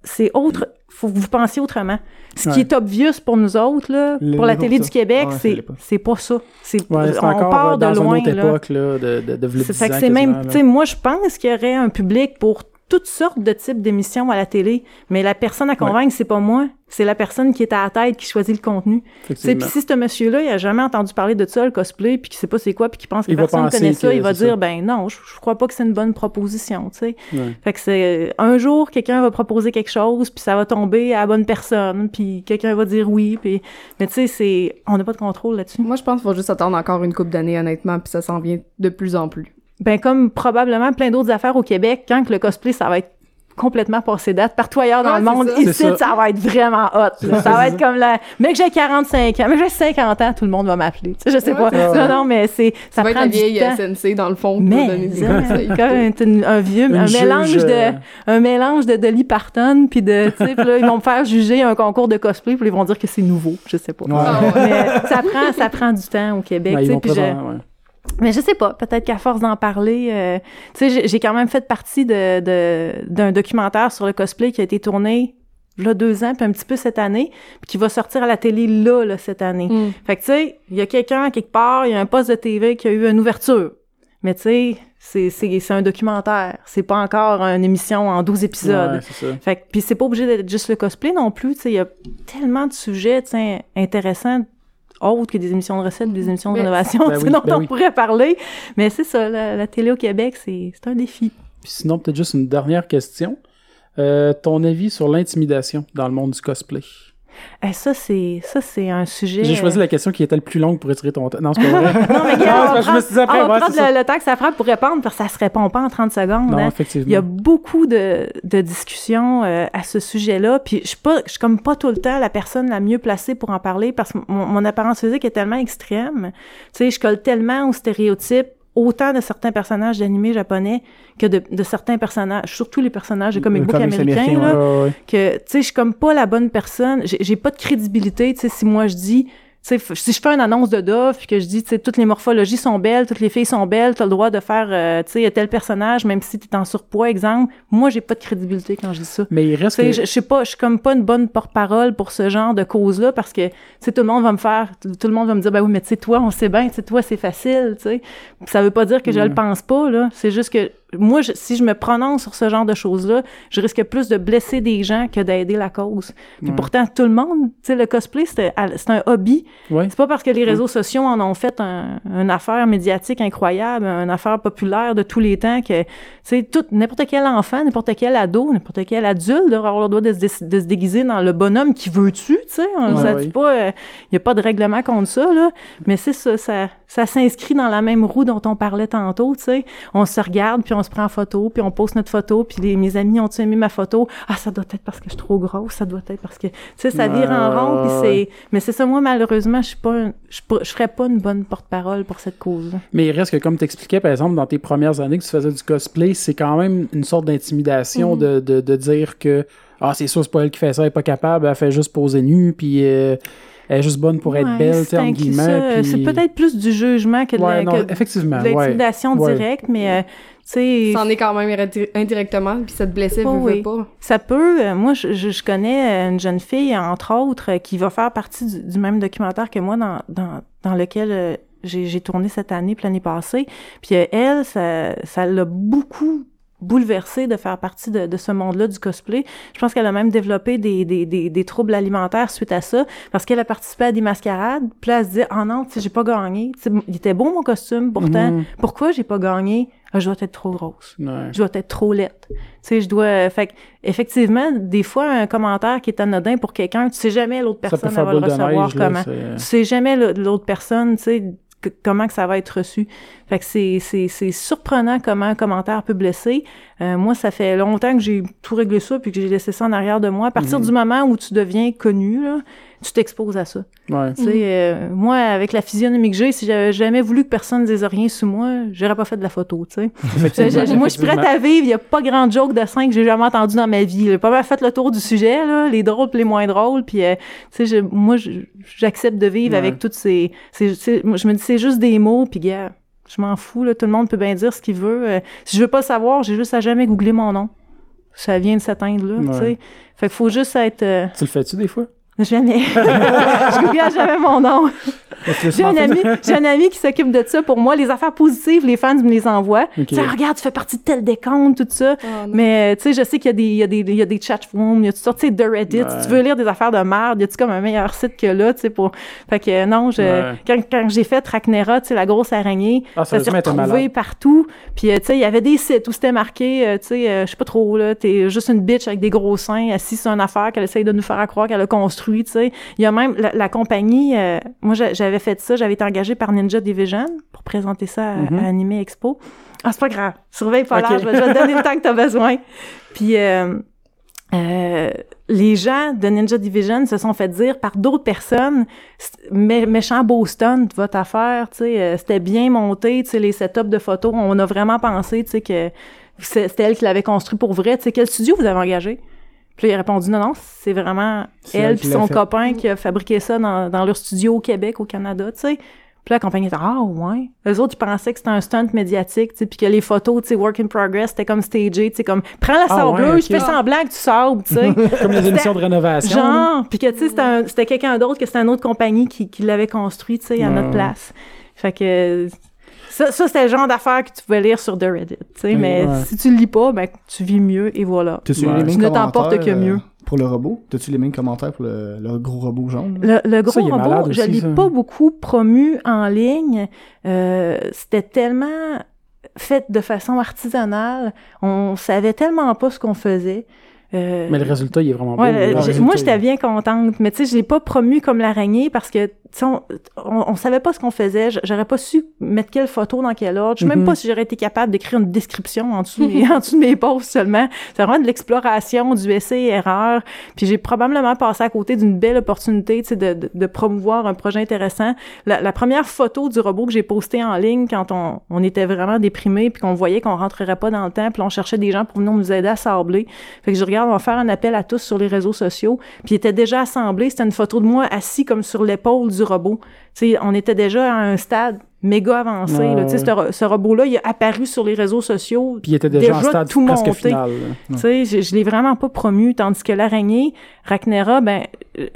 c'est autre faut que vous pensiez autrement. Ce Ouais. qui est obvious pour nous autres là, Le- pour la télé du ça. Québec, Ouais, ça c'est c'est pas ça. C'est Ouais, c'est on encore part euh, de dans loin là, de, de, de, C'est 10 fait que c'est même, quasiment, tu sais, moi, je pense qu'il y aurait un public pour toutes sortes de types d'émissions à la télé, mais la personne à convaincre, c'est pas moi, c'est la personne qui est à la tête qui choisit le contenu. Tu sais, Effectivement. puis si ce monsieur-là, il a jamais entendu parler de ça, le cosplay, puis qu'il sait pas c'est quoi, puis qu'il pense que Il va personne connaît ça, il va dire, ça. ben non, je, je crois pas que c'est une bonne proposition, tu sais. Ouais. Fait que c'est, un jour, quelqu'un va proposer quelque chose, puis ça va tomber à la bonne personne, puis quelqu'un va dire oui, puis, mais tu sais, c'est, on n'a pas de contrôle là-dessus. Moi, je pense qu'il faut juste attendre encore une couple d'années, honnêtement, puis ça s'en vient de plus en plus. Ben, comme probablement plein d'autres affaires au Québec, quand que le cosplay, ça va être complètement passé date, partout ailleurs dans Ouais, le c'est monde, ça. ici, C'est ça. ça. va être vraiment hot. Ça va être comme la... Mais que j'ai 45 ans, mais que j'ai 50 ans, tout le monde va m'appeler. Tu sais, je sais Ouais, pas. c'est. Non, non, mais c'est... Ça Ça va être prend la du vieille temps. SNC, dans le fond, Mais, va donner des hein, conseils. comme un vieux, Une un juge, mélange de, euh, un mélange de Dolly Parton, puis de, <laughs> tu sais, là, ils vont me faire juger un concours de cosplay, puis ils vont dire que c'est nouveau, je sais pas. Ouais. Ouais. Mais ça prend, ça prend du temps au Québec, Ouais, tu sais, mais je sais pas, peut-être qu'à force d'en parler, euh, tu sais, j'ai- quand même fait partie de de- d'un documentaire sur le cosplay qui a été tourné là deux ans, puis un petit peu cette année, puis qui va sortir à la télé là, là cette année. Mm. Fait que tu sais, il y a quelqu'un quelque part, il y a un poste de TV qui a eu une ouverture. Mais tu sais, c'est c'est c'est un documentaire. C'est pas encore une émission en 12 épisodes. Ouais, c'est ça. Fait que, puis c'est pas obligé d'être juste le cosplay non plus, tu sais, il y a tellement de sujets, tu sais, intéressants autres que des émissions de recettes, des émissions de Ben, rénovation, ben sais, oui, dont ben on oui. pourrait parler. Mais c'est ça, la, la télé au Québec, c'est c'est un défi. Puis sinon, peut-être juste une dernière question. Euh, ton avis sur l'intimidation dans le monde du cosplay? Eh, ça, c'est ça c'est un sujet... J'ai choisi la question qui était le plus longue pour étirer ton temps. Non, c'est pas vrai. <laughs> Non, mais regarde, Non, on que je me suis dit après, on ouais, prendre le temps que ça prend pour répondre, parce que ça se répond pas en 30 secondes. Non, hein. effectivement. Il y a beaucoup de, de discussions euh, à ce sujet-là, puis je suis pas, je suis comme pas tout le temps la personne la mieux placée pour en parler parce que mon, mon apparence physique est tellement extrême. Tu sais, je colle tellement aux stéréotypes autant de certains personnages d'animés japonais que de, de certains personnages, surtout les personnages de comic book américains, américain, là, Ouais, ouais. que, tu sais, je suis comme pas la bonne personne. J'ai j'ai pas de crédibilité, tu sais, si moi je dis, tu si je fais une annonce de Dove puis que je dis, tu sais, toutes les morphologies sont belles, toutes les filles sont belles, t'as le droit de faire, euh, tu sais, tel personnage, même si t'es en surpoids, exemple. Moi, j'ai pas de crédibilité quand je dis ça. Mais il reste Tu que... je, je sais pas, je suis comme pas une bonne porte-parole pour ce genre de cause-là parce que, tu tout le monde va me faire, tout le monde va me dire, ben oui, mais tu sais, toi, on sait bien, tu sais, toi, c'est facile, tu sais. Ça veut pas dire que je le pense pas, là. C'est juste que, moi, je- si je me prononce sur ce genre de choses-là, je risque plus de blesser des gens que d'aider la cause. Puis Ouais. pourtant, tout le monde, tu sais, le cosplay, c'est un hobby. Ouais. C'est pas parce que les réseaux sociaux en ont fait un, une affaire médiatique incroyable, une affaire populaire de tous les temps que, tu sais, tout, n'importe quel enfant, n'importe quel ado, n'importe quel adulte devrait avoir le droit de se, dé- de se déguiser dans le bonhomme qui veut-tu, tu sais? On- Ouais, dit pas, il y a pas de règlement contre ça, là. Mais c'est ça, ça, ça s'inscrit dans la même roue dont on parlait tantôt, tu sais. On se regarde, puis on se prend en photo, puis on poste notre photo, puis les, mes amis ont-tu aimé ma photo? Ah, ça doit être parce que je suis trop grosse, ça doit être parce que, tu sais, ça vire en rond, puis c'est, mais c'est ça, moi, malheureusement, je suis pas, un- je, je ferais pas une bonne porte-parole pour cette cause. Mais il reste que, comme t'expliquais, par exemple, dans tes premières années que tu faisais du cosplay, c'est quand même une sorte d'intimidation Mhm. de, de, de dire que ah, c'est sûr, c'est pas elle qui fait ça, elle est pas capable, elle fait juste poser nue, puis euh, elle est juste bonne pour être Ouais, belle, c'est entre guillemets. ça, puis- C'est peut-être plus du jugement que de Ouais, la- non, que de effectivement, de ouais. l'intimidation Ouais. directe, mais, euh, tu sais, C'en est quand même indi- indirectement, puis ça te blessait, Oh oui. pas. Ça peut. euh, moi, je, je- connais euh, une jeune fille, entre autres, euh, qui va faire partie du, du même documentaire que moi dans, dans, dans lequel euh, j'ai j'ai tourné cette année puis l'année passée. Puis euh, elle, ça ça l'a beaucoup bouleversée de faire partie de, de ce monde-là du cosplay. Je pense qu'elle a même développé des, des, des, des troubles alimentaires suite à ça, parce qu'elle a participé à des mascarades, puis là, elle se dit « Ah non, tu sais, j'ai pas gagné. Tu sais, il était beau, mon costume, pourtant. Mhm. Pourquoi j'ai pas gagné? Ah, je dois être trop grosse Ouais. je dois être trop laite. Tu sais, je dois. euh, fait que, effectivement, des fois, un commentaire qui est anodin pour quelqu'un, tu sais jamais l'autre personne va le recevoir neige, là, comment. c'est- Tu sais jamais l'autre personne, tu sais, que- comment que ça va être reçu. Fait que c'est, c'est, c'est surprenant comment un commentaire peut blesser. Euh, moi, ça fait longtemps que j'ai tout réglé ça puis que j'ai laissé ça en arrière de moi. À partir Mhm. du moment où tu deviens connu, là, tu t'exposes à ça. Ouais. Tu sais, euh, moi, avec la physionomie que j'ai, si j'avais jamais voulu que personne ne dise rien sous moi, j'aurais pas fait de la photo, tu sais. <laughs> Moi, je suis prête à vivre. Il n'y a pas grand joke de scène que j'ai jamais entendu dans ma vie. J'ai pas mal fait le tour du sujet, là, les drôles pis les moins drôles. Puis, euh, tu sais, je- moi, j'accepte de vivre Ouais. avec toutes ces... ces- ces- moi, je me dis, c'est juste des mots, puis gars, je m'en fous. Là, tout le monde peut bien dire ce qu'il veut. Euh, si je veux pas savoir, j'ai juste à jamais googler mon nom. Ça vient de s'atteindre là, tu sais. Fait qu'il faut juste être... euh, Tu le fais-tu des fois? Jamais. <laughs> je google jamais mon nom. J'ai un ami, j'ai un ami qui s'occupe de ça pour moi. Les affaires positives, les fans me les envoient. Ok. Tu sais, regarde, tu fais partie de tel décompte, tout ça. Non. Mais, euh, tu sais, je sais qu'il y a des, il y a des, il y a des chat forums, il y a toutes sortes, tu sais, de Reddit. Ouais. Si tu veux lire des affaires de merde, y a-tu comme un meilleur site que là, tu sais, pour. Fait que, non, je, Ouais. quand, quand j'ai fait Racnera, tu sais, la grosse araignée, Ah, ça s'est retrouvé partout. Puis, euh, tu sais, il y avait des sites où c'était marqué, euh, tu sais, je sais pas trop, là, t'es juste une bitch avec des gros seins assise sur une affaire qu'elle essaye de nous faire croire qu'elle a construit, tu sais. Il y a même la, la compagnie, euh, moi, j'a- j'avais fait ça, j'avais été engagée par Ninja Division pour présenter ça à, Mhm. à Anime Expo. Ah, c'est pas grave. Surveille pas l'âge, je vais te donner le temps que t'as besoin. Puis, euh, euh, les gens de Ninja Division se sont fait dire par d'autres personnes, mé- méchant stunt, votre affaire, tu sais, euh, c'était bien monté, tu sais, les setups de photos, on a vraiment pensé, tu sais, que c'était elle qui l'avait construit pour vrai, tu sais, quel studio vous avez engagé? Puis là, il a répondu, non, non, c'est vraiment elle puis son copain qui a fabriqué ça dans, dans leur studio au Québec, au Canada, tu sais. Puis là, la compagnie était ah ouais. Eux autres, ils pensaient que c'était un stunt médiatique, tu sais, puis que les photos, tu sais, work in progress, c'était comme stagé, tu sais, comme prends la Ah sableuse, ouais, ok. fais semblant que tu sables, tu sais. <laughs> Comme les émissions de rénovation. Genre, puis que tu sais, c'était un- c'était quelqu'un d'autre, que c'était une autre compagnie qui, qui l'avait construit, tu sais, à notre place. Fait que Ça, ça c'était le genre d'affaires que tu pouvais lire sur The Reddit, tu sais, mais ouais. si tu le lis pas, ben, tu vis mieux, et voilà. Tu ne t'emportes que euh, mieux. pour le robot? T'as-tu les mêmes commentaires pour le, le gros robot jaune? Le, le gros Ça, robot, je aussi, l'ai pas beaucoup promu en ligne. Euh, c'était tellement fait de façon artisanale. On savait tellement pas ce qu'on faisait. Euh, Mais le résultat, il est vraiment Ouais, beau. moi, j'étais bien contente, mais tu sais, je l'ai pas promu comme l'araignée parce que, on, on, on savait pas ce qu'on faisait. J'aurais pas su mettre quelle photo dans quel ordre. Je sais même Mhm. pas si j'aurais été capable d'écrire une description en dessous de mes, <laughs> en dessous de mes posts seulement. C'est vraiment de l'exploration, du essai erreur. Puis j'ai probablement passé à côté d'une belle opportunité, tu sais, de, de, de promouvoir un projet intéressant. La, la première photo du robot que j'ai postée en ligne quand on, on était vraiment déprimé puis qu'on voyait qu'on rentrerait pas dans le temps, puis on cherchait des gens pour venir nous aider à sabler. Fait que je regarde, on va faire un appel à tous sur les réseaux sociaux. Puis il était déjà assemblé. C'était une photo de moi assis comme sur l'épaule du robot. Tu sais, on était déjà à un stade méga avancé. Ouais, là. Ce, ro- ce robot-là, il a apparu sur les réseaux sociaux. Puis il était déjà, en stade tout presque monté. final. sais, je, je l'ai vraiment pas promu, tandis que l'araignée, Racnera, ben, euh,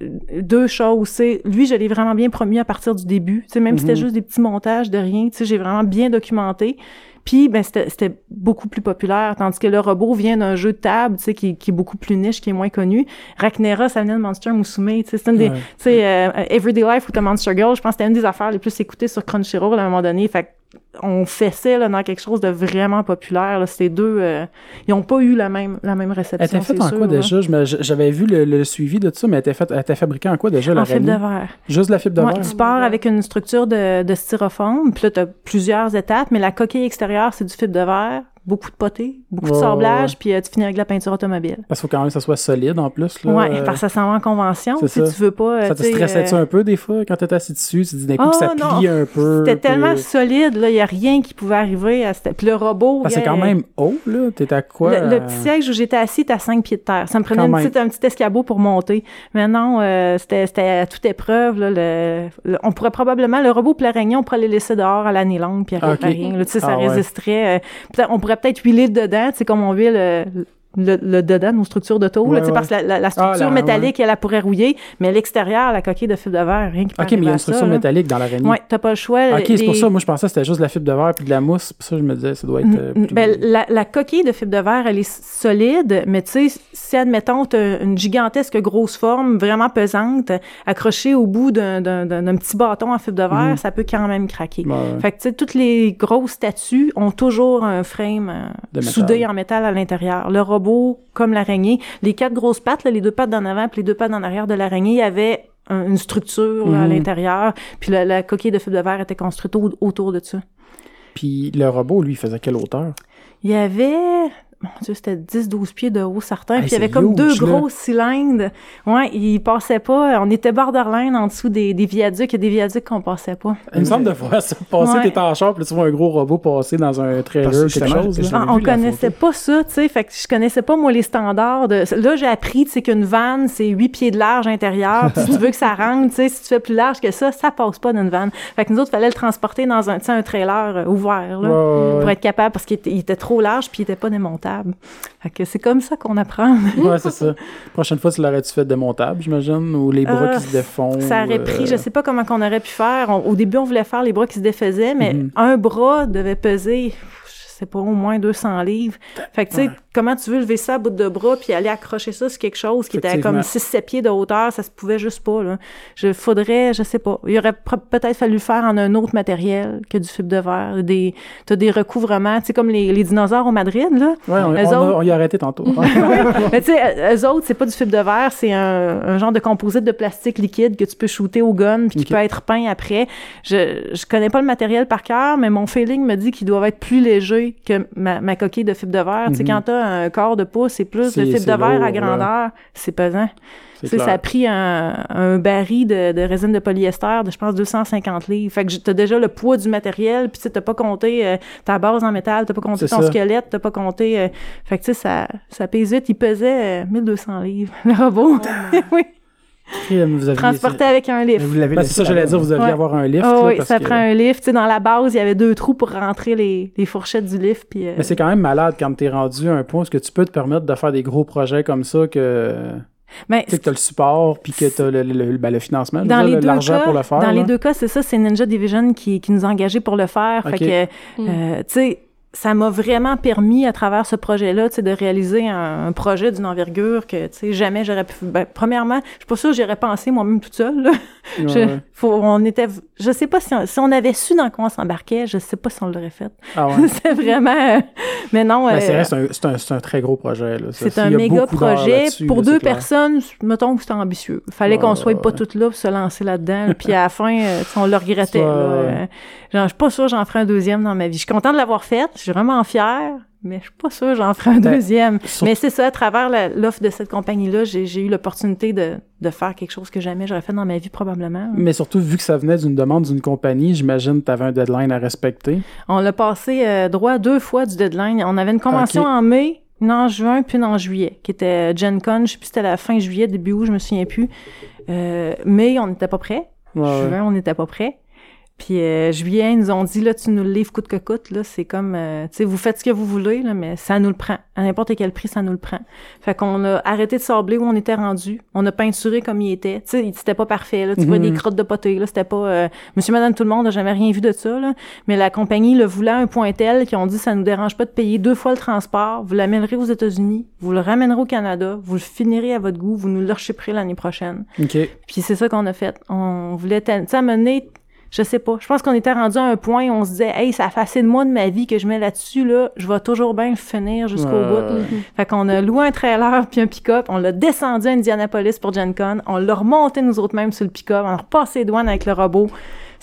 deux choses, c'est, lui, je l'ai vraiment bien promu à partir du début, tu sais, même si c'était Mhm. juste des petits montages de rien, tu sais, j'ai vraiment bien documenté. Puis, ben, c'était beaucoup plus populaire, tandis que le robot vient d'un jeu de table, tu sais, qui, qui est beaucoup plus niche, qui est moins connu. Racnera, ça venait de Monster Musume, tu sais, c'est une des, Ouais. tu sais, euh, Everyday Life ou The Monster Girl, je pense que c'était une des affaires les plus écoutées sur Crunchyroll à un moment donné. Fait que on fessait là, dans quelque chose de vraiment populaire. Là. Ces deux, euh, ils ont pas eu la même, la même Elle réception. était faite en sûr, quoi là. déjà? J'avais vu le, le suivi de ça, mais elle était, faite, elle était fabriquée en quoi déjà, la En fibre de verre. Juste la fibre de Ouais, verre? tu pars avec une structure de, de styrofoam, puis là, tu as plusieurs étapes, mais la coquille extérieure, c'est du fibre de verre, beaucoup de poté, beaucoup de sablage, puis euh, tu finis avec la peinture automobile. Parce qu'il faut quand même que ça soit solide en plus. Là. ouais, Euh, parce que ça s'en va en convention. Si tu veux pas. euh, Ça te tu sais, stressait-tu euh, un peu des fois quand t'étais assis dessus? Tu te dis d'un coup que ça non. plie un peu. C'était puis- tellement solide, là, il y a rien qui pouvait arriver à cette... Puis le robot... Parce que c'est quand même haut, là. T'es à quoi? Le, le euh, petit siège où j'étais assis était à 5 pieds de terre. Ça me prenait une petite- un petit escabeau pour monter. Mais non, euh, c'était à toute épreuve. Là, le, le- on pourrait probablement, le robot l'araignée, on pourrait les laisser dehors à l'année longue puis Ah, ok. à rien. Là, tu sais, ça Ah, résisterait. euh, on pourrait peut-être huiler dedans, tu sais, comme on huile le, le, dedans, nos structures d'auto, Ouais, là, ouais. parce que la, la- la structure Ah, métallique, elle, elle pourrait rouiller, mais l'extérieur, la coquille de fibre de verre, rien qui peut Ok, mais il y a une ça, structure là. métallique dans l'araignée. Ouais, t'as pas le choix. Ok, c'est pour ça. Moi, je pensais que c'était juste de la fibre de verre puis de la mousse. Pour ça, je me disais, ça doit être. euh, plus- ben, la, la coquille de fibre de verre, elle est solide, mais tu sais, si admettons, t'as une gigantesque grosse forme, vraiment pesante, accrochée au bout d'un d'un- d'un- d'un petit bâton en fibre de verre, Mhm. ça peut quand même craquer. Fait que tu sais, toutes les grosses statues ont toujours un frame euh, soudé en métal à l'intérieur. Le robot, comme l'araignée, les quatre grosses pattes, là, les deux pattes d'en avant puis les deux pattes en arrière de l'araignée, il y avait un- une structure là, à Mhm. l'intérieur, puis la, la coquille de fibre de verre était construite au- autour de ça. Puis le robot, lui, il faisait quelle hauteur? Il y avait, mon Dieu, c'était 10-12 pieds de haut, certain. Hey, puis il y avait c'est comme deux là. gros cylindres. Ouais, il passait pas. On était borderline en dessous des, des viaducs. Il y a des viaducs qu'on passait pas. Il me semble de voir ça passer, Ouais. t'es en char, puis tu vois un gros robot passer dans un trailer, Parce que quelque chose. Ah, on connaissait photo. pas ça, tu sais. Fait que je connaissais pas, moi, les standards. De... Là, j'ai appris, tu sais, qu'une vanne, c'est 8 pieds de large intérieur. Puis si tu veux que ça rentre, tu sais, si tu fais plus large que ça, ça passe pas d'une vanne. Fait que nous autres, fallait le transporter dans un, un trailer euh, ouvert, là. Ouais, ouais, Pour être capable, parce qu'il était, était trop large puis il était pas démontable. Fait que c'est comme ça qu'on apprend. Ouais, c'est ça. Prochaine fois, tu l'aurais-tu fait démontable, j'imagine, ou les bras Euh, qui se défont. Ça aurait pris, euh, je sais pas comment qu'on aurait pu faire. On- au début, on voulait faire les bras qui se défaisaient, mais Mhm. un bras devait peser, je sais pas, au moins 200 livres. Fait que, tu sais, Ouais. Comment tu veux lever ça à bout de bras puis aller accrocher ça sur quelque chose qui était comme 6-7 pieds de hauteur, ça se pouvait juste pas, là. Je faudrait, je sais pas, il aurait peut-être fallu le faire en un autre matériel que du fibre de verre. Des, t'as des recouvrements, tu sais, comme les, les dinosaures au Madrid, là. Ouais, on, Eux on a- autres- on y a arrêté tantôt. <laughs> Mais tu sais, eux autres, c'est pas du fibre de verre, c'est un, un genre de composite de plastique liquide que tu peux shooter au gun puis qui peut être peint après. Je, je connais pas le matériel par cœur, mais mon feeling me dit qu'il doit être plus léger que ma, ma coquille de fibre de verre. Tu sais, Mhm. quand t'as un corps de pouce et plus fibre c'est de verre lourd, à grandeur, c'est pesant. Sais, ça a pris un, un baril de, de résine de polyester de, je pense, 250 livres. Fait que t'as déjà le poids du matériel, puis t'as pas compté euh, ta base en métal, t'as pas compté ton ça. squelette, t'as pas compté... euh, fait que tu sais, ça, ça pèse vite. Il pesait euh, 1200 livres, <laughs> le robot. <laughs> oui, Crime, vous aviez- transporté avec un lift. Vous l'avez Ben, c'est ça, j'allais dire, vous aviez Ouais. avoir un lift. Là, oui, parce ça que- prend un lift. Tu sais, dans la base, il y avait deux trous pour rentrer les, les fourchettes du lift. Puis, euh, Mais c'est quand même malade quand t'es rendu à un point où est-ce que tu peux te permettre de faire des gros projets comme ça que. Ben, Tu t'as le support, puis que t'as le, le, le, ben, le financement, l'argent cas, pour le faire. dans là. les deux cas, c'est ça, c'est Ninja Division qui, qui nous a engagés pour le faire. Fait que, Mm. euh, tu sais, ça m'a vraiment permis à travers ce projet-là, de réaliser un, un projet d'une envergure que, tu sais, jamais j'aurais pu. Ben, premièrement, je suis pas sûre que j'aurais pensé moi-même toute seule. Là. Ouais, Je, ouais. faut, on était, je sais pas si on, si on avait su dans quoi on s'embarquait, je sais pas si on l'aurait fait. Ah ouais. <laughs> c'est vraiment, euh, mais non. Ben, euh, c'est vrai, c'est un, un, très gros projet. c'est un méga projet. Pour deux personnes, mettons que c'était ambitieux. Fallait qu'on soit pas toutes là pour se lancer là-dedans. Puis à la fin, euh, on le regrettait. <laughs> Euh, genre, je suis pas sûre que j'en ferai un deuxième dans ma vie. Je suis contente de l'avoir fait. Je suis vraiment fière. Mais je suis pas sûre que j'en ferai un Ben, deuxième. sur- Mais c'est ça, à travers l'offre de cette compagnie-là, j'ai eu l'opportunité de, de faire quelque chose que jamais j'aurais fait dans ma vie, probablement. Mais surtout, vu que ça venait d'une demande d'une compagnie, j'imagine que tu avais un deadline à respecter. On l'a passé euh, droit deux fois du deadline. On avait une convention en mai, une en juin, puis une en juillet, qui était euh, Gen Con. Je sais plus si c'était la fin juillet, début août, je me souviens plus. Euh, mai, on n'était pas prêt. Ouais, ouais. Juin, on n'était pas prêt. Puis euh, juillet, ils nous ont dit, là, tu nous le livres coûte que coûte. Là, c'est comme, euh, tu sais, vous faites ce que vous voulez, là, mais ça nous le prend. À n'importe quel prix, ça nous le prend. Fait qu'on a arrêté de sabler où on était rendu. On a peinturé comme il était. Tu sais, c'était pas parfait. Là. Tu vois Mhm. des crottes de potée. Là, c'était pas... euh, Monsieur, madame, tout le monde n'a jamais rien vu de ça. Là. Mais la compagnie le voulait à un point tel qu'ils ont dit, ça nous dérange pas de payer deux fois le transport. Vous l'amènerez aux États-Unis. Vous le ramènerez au Canada. Vous le finirez à votre goût. Vous nous le rechiperez l'année prochaine. OK. Puis c'est ça qu'on a fait. On voulait, tu sais, donné, je sais pas. Je pense qu'on était rendu à un point où on se disait, hey, ça fait assez de ma vie que je mets là-dessus, là. Je vais toujours bien finir jusqu'au bout. Fait qu'on a loué un trailer puis un pick-up. On l'a descendu à Indianapolis pour Gen Con. On l'a remonté nous autres mêmes sur le pick-up. On a repassé les douanes avec le robot.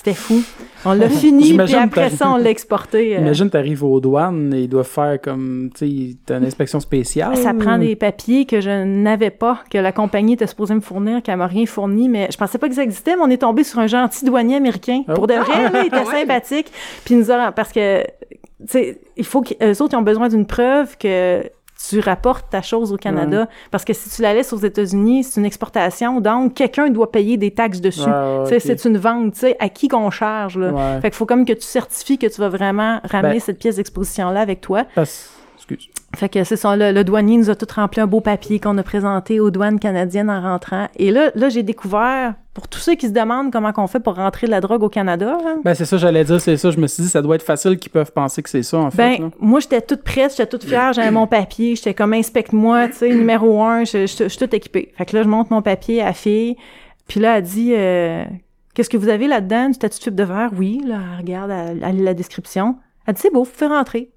C'était fou. On l'a <laughs> fini, puis après ça, on l'a exporté. euh, Imagine, t'arrives aux douanes et ils doivent faire comme, tu sais, t'as une inspection spéciale. Ça prend des papiers que je n'avais pas, que la compagnie était supposée me fournir, qu'elle m'a rien fourni, mais je pensais pas que ça existait, mais on est tombé sur un gentil douanier américain. Oh. Pour de vrai, là, il était <laughs> sympathique. Puis nous a, parce que, tu sais, il faut qu'eux autres, ils ont besoin d'une preuve que tu rapportes ta chose au Canada. Parce que si tu la laisses aux États-Unis, c'est une exportation, donc quelqu'un doit payer des taxes dessus. C'est une vente, tu sais, à qui qu'on charge, là. Ouais. Fait qu'il faut comme que tu certifies que tu vas vraiment ramener Ben- cette pièce d'exposition-là avec toi. Parce- Excuse. Fait que c'est ça, le, le douanier nous a tout rempli un beau papier qu'on a présenté aux douanes canadiennes en rentrant. Et là, là j'ai découvert, pour tous ceux qui se demandent comment qu'on fait pour rentrer de la drogue au Canada, là, Ben, c'est ça, j'allais dire, c'est ça. Je me suis dit, ça doit être facile qu'ils peuvent penser que c'est ça, en fait. ben, là. moi, j'étais toute prête, j'étais toute fière, j'avais mon papier, j'étais comme inspecte-moi, tu sais, numéro un, je suis toute équipée. Fait que là, je monte mon papier à la fille, puis là, elle dit, euh, qu'est-ce que vous avez là-dedans, du statut de de verre? Oui, là, elle regarde, elle, la description. Elle dit, c'est beau, vous pouvez rentrer.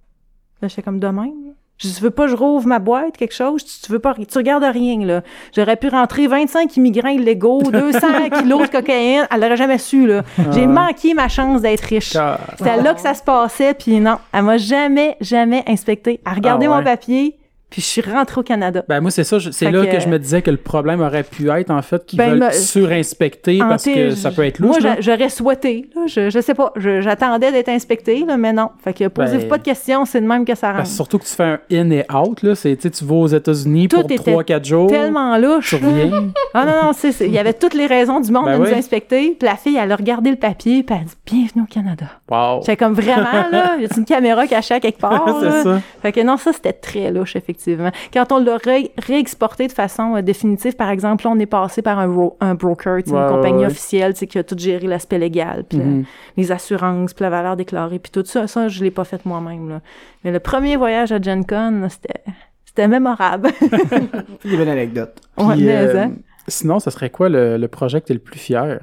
Là, j'étais comme de même. Je dis, tu veux pas que je rouvre ma boîte, quelque chose? Tu, tu veux pas, tu regardes rien, là. J'aurais pu rentrer 25 immigrants illégaux, <laughs> 200 kilos de cocaïne. Elle l'aurait jamais su, là. J'ai manqué ma chance d'être riche. C'était là que ça se passait, puis non, elle m'a jamais, jamais inspecté. Elle a regardé Ah ouais? mon papier, puis je suis rentrée au Canada. Ben moi c'est ça, c'est là que- que je me disais que le problème aurait pu être en fait qu'ils Ben, veulent me- surinspecter parce que ça peut être Moi, louche. j'a- j'aurais souhaité, là, je, je sais pas, j'attendais d'être inspectée, là, mais non. Fait que posez-vous Ben- pas de questions, c'est de même que ça rentre. Parce que surtout que tu fais un in et out là, c'est tu vas aux États-Unis pour était 3 4 jours, Tellement louche. tu reviens. <laughs> Ah non, non, il y avait toutes les raisons du monde Ben de oui. nous inspecter. Puis la fille, elle a regardé le papier, puis elle a dit « Bienvenue au Canada wow. ». J'étais comme vraiment, là, y a une caméra cachée à quelque <laughs> part? c'est ça. Fait que non, ça, c'était très louche, effectivement. Quand on l'a ré- réexporté de façon euh, définitive, par exemple, là, on est passé par un, ro- un broker, tu Ouais, une ouais, compagnie ouais. officielle tu qui a tout géré l'aspect légal, puis Mhm. les assurances, puis la valeur déclarée, puis tout ça. Ça, je l'ai pas fait moi-même. Mais le premier voyage à Gen Con, c'était... C'était mémorable. <laughs> Il y avait une anecdote. Ouais, Puis, mais, euh, hein? sinon, ça serait quoi le, le projet que t'es le plus fier?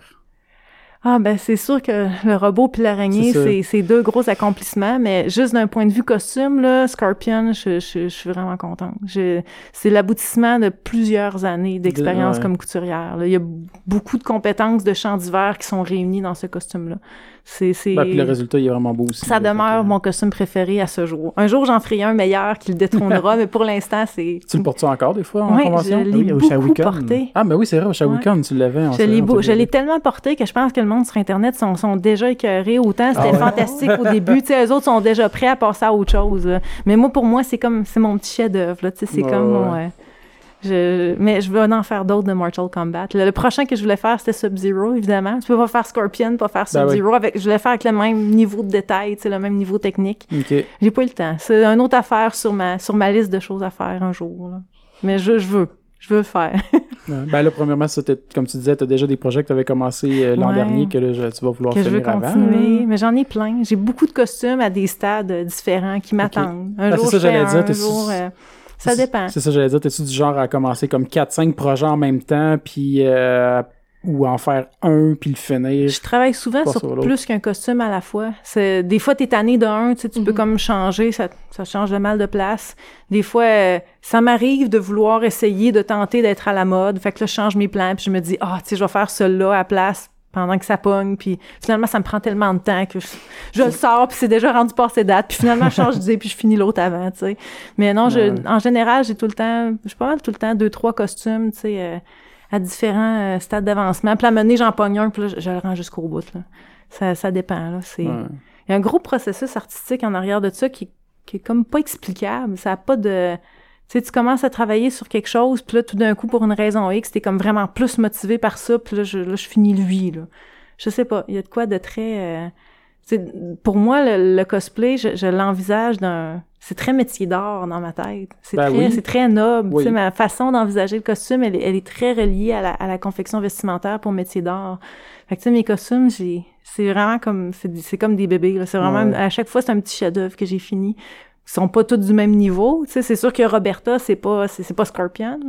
Ah ben c'est sûr que le robot puis l'araignée, C'est c'est deux gros accomplissements, mais juste d'un point de vue costume, là, Scorpion, je, je, je suis vraiment contente. Je- C'est l'aboutissement de plusieurs années d'expérience ouais. comme couturière. là. Il y a beaucoup de compétences de champ d'hiver qui sont réunies dans ce costume-là. C'est Ben, puis le résultat il est vraiment beau aussi. ça demeure mon costume préféré à ce jour. Un jour, j'en ferai un meilleur qui le détrônera, <laughs> mais pour l'instant, c'est... Tu le portes encore des fois en Oui, je convention? l'ai Oui, au beaucoup porté. Ah, ben oui, c'est vrai, au Shawinigan, tu l'avais. Je l'ai, beau- je l'ai tellement porté que je pense que le monde sur Internet sont, sont déjà écœurés. Autant c'était Ah ouais? fantastique au début. Tu sais, eux autres sont déjà prêts à passer à autre chose. là. Mais moi, pour moi, c'est comme, c'est mon petit chef-d'œuvre. là. Tu sais, c'est Ouais, comme mon, ouais. euh, je, mais je veux en faire d'autres de Mortal Kombat. Le, le prochain que je voulais faire, c'était Sub-Zero, évidemment. Tu peux pas faire Scorpion, pas faire Ben oui. Sub-Zero. Avec, je voulais faire avec le même niveau de détail, tu sais, le même niveau technique. Ok. J'ai pas eu le temps. C'est une autre affaire sur ma, sur ma liste de choses à faire un jour. là. Mais je, je veux. je veux le faire. <laughs> Ben là, premièrement, ça, comme tu disais, tu as déjà des projets que tu avais commencé euh, l'an Ouais. dernier que là, je- tu vas vouloir que je veux finir avant. continuer. Mais j'en ai plein. J'ai beaucoup de costumes à des stades différents qui m'attendent. Un Ah, jour, c'est ça, je fais j'allais dire, un, jour, euh, ça dépend. C'est ça, j'allais dire, t'es-tu du genre à commencer comme 4-5 projets en même temps, puis euh, ou en faire un, puis le finir? Je travaille souvent sur plus qu'un costume à la fois. C'est des fois t'es tanné d'un, tu sais, tu peux Mhm. comme changer, ça, ça change de mal de place. Des fois, euh, ça m'arrive de vouloir essayer de tenter d'être à la mode. Fait que là, je change mes plans, puis je me dis ah, tu sais, je vais faire cela à la place pendant que ça pogne, puis finalement ça me prend tellement de temps que je, je le sors, puis c'est déjà rendu passé date, puis finalement je change d'idée, puis je finis l'autre avant, tu sais. Mais non, je, en général, j'ai tout le temps, j'ai pas mal tout le temps deux trois costumes, tu sais. euh, à différents euh, stades d'avancement. Puis à donné, j'en pogne un, puis là, je, je le rends jusqu'au bout. Là. Ça, ça dépend. Là. C'est... Ouais. Il y a un gros processus artistique en arrière de ça qui, qui est comme pas explicable. Ça a pas de... Tu sais, tu commences à travailler sur quelque chose, puis là, tout d'un coup, pour une raison X, t'es comme vraiment plus motivé par ça, puis là, je, là, je finis lui, là. Je sais pas, il y a de quoi de très... euh, c'est- pour moi, le, le cosplay, je, je l'envisage d'un... C'est très métier d'art dans ma tête. C'est Ben très, oui. c'est très noble. Oui. Tu sais, ma façon d'envisager le costume, elle, est- elle est très reliée à la, à la confection vestimentaire pour métier d'art. Fait que, tu sais, mes costumes, j'ai, c'est vraiment comme, c'est, c'est comme des bébés, là. C'est vraiment, Ouais. à chaque fois, c'est un petit chef-d'œuvre que j'ai fini. Sont pas tous du même niveau. C'est sûr que Roberta, c'est pas, c'est, c'est pas Scorpion.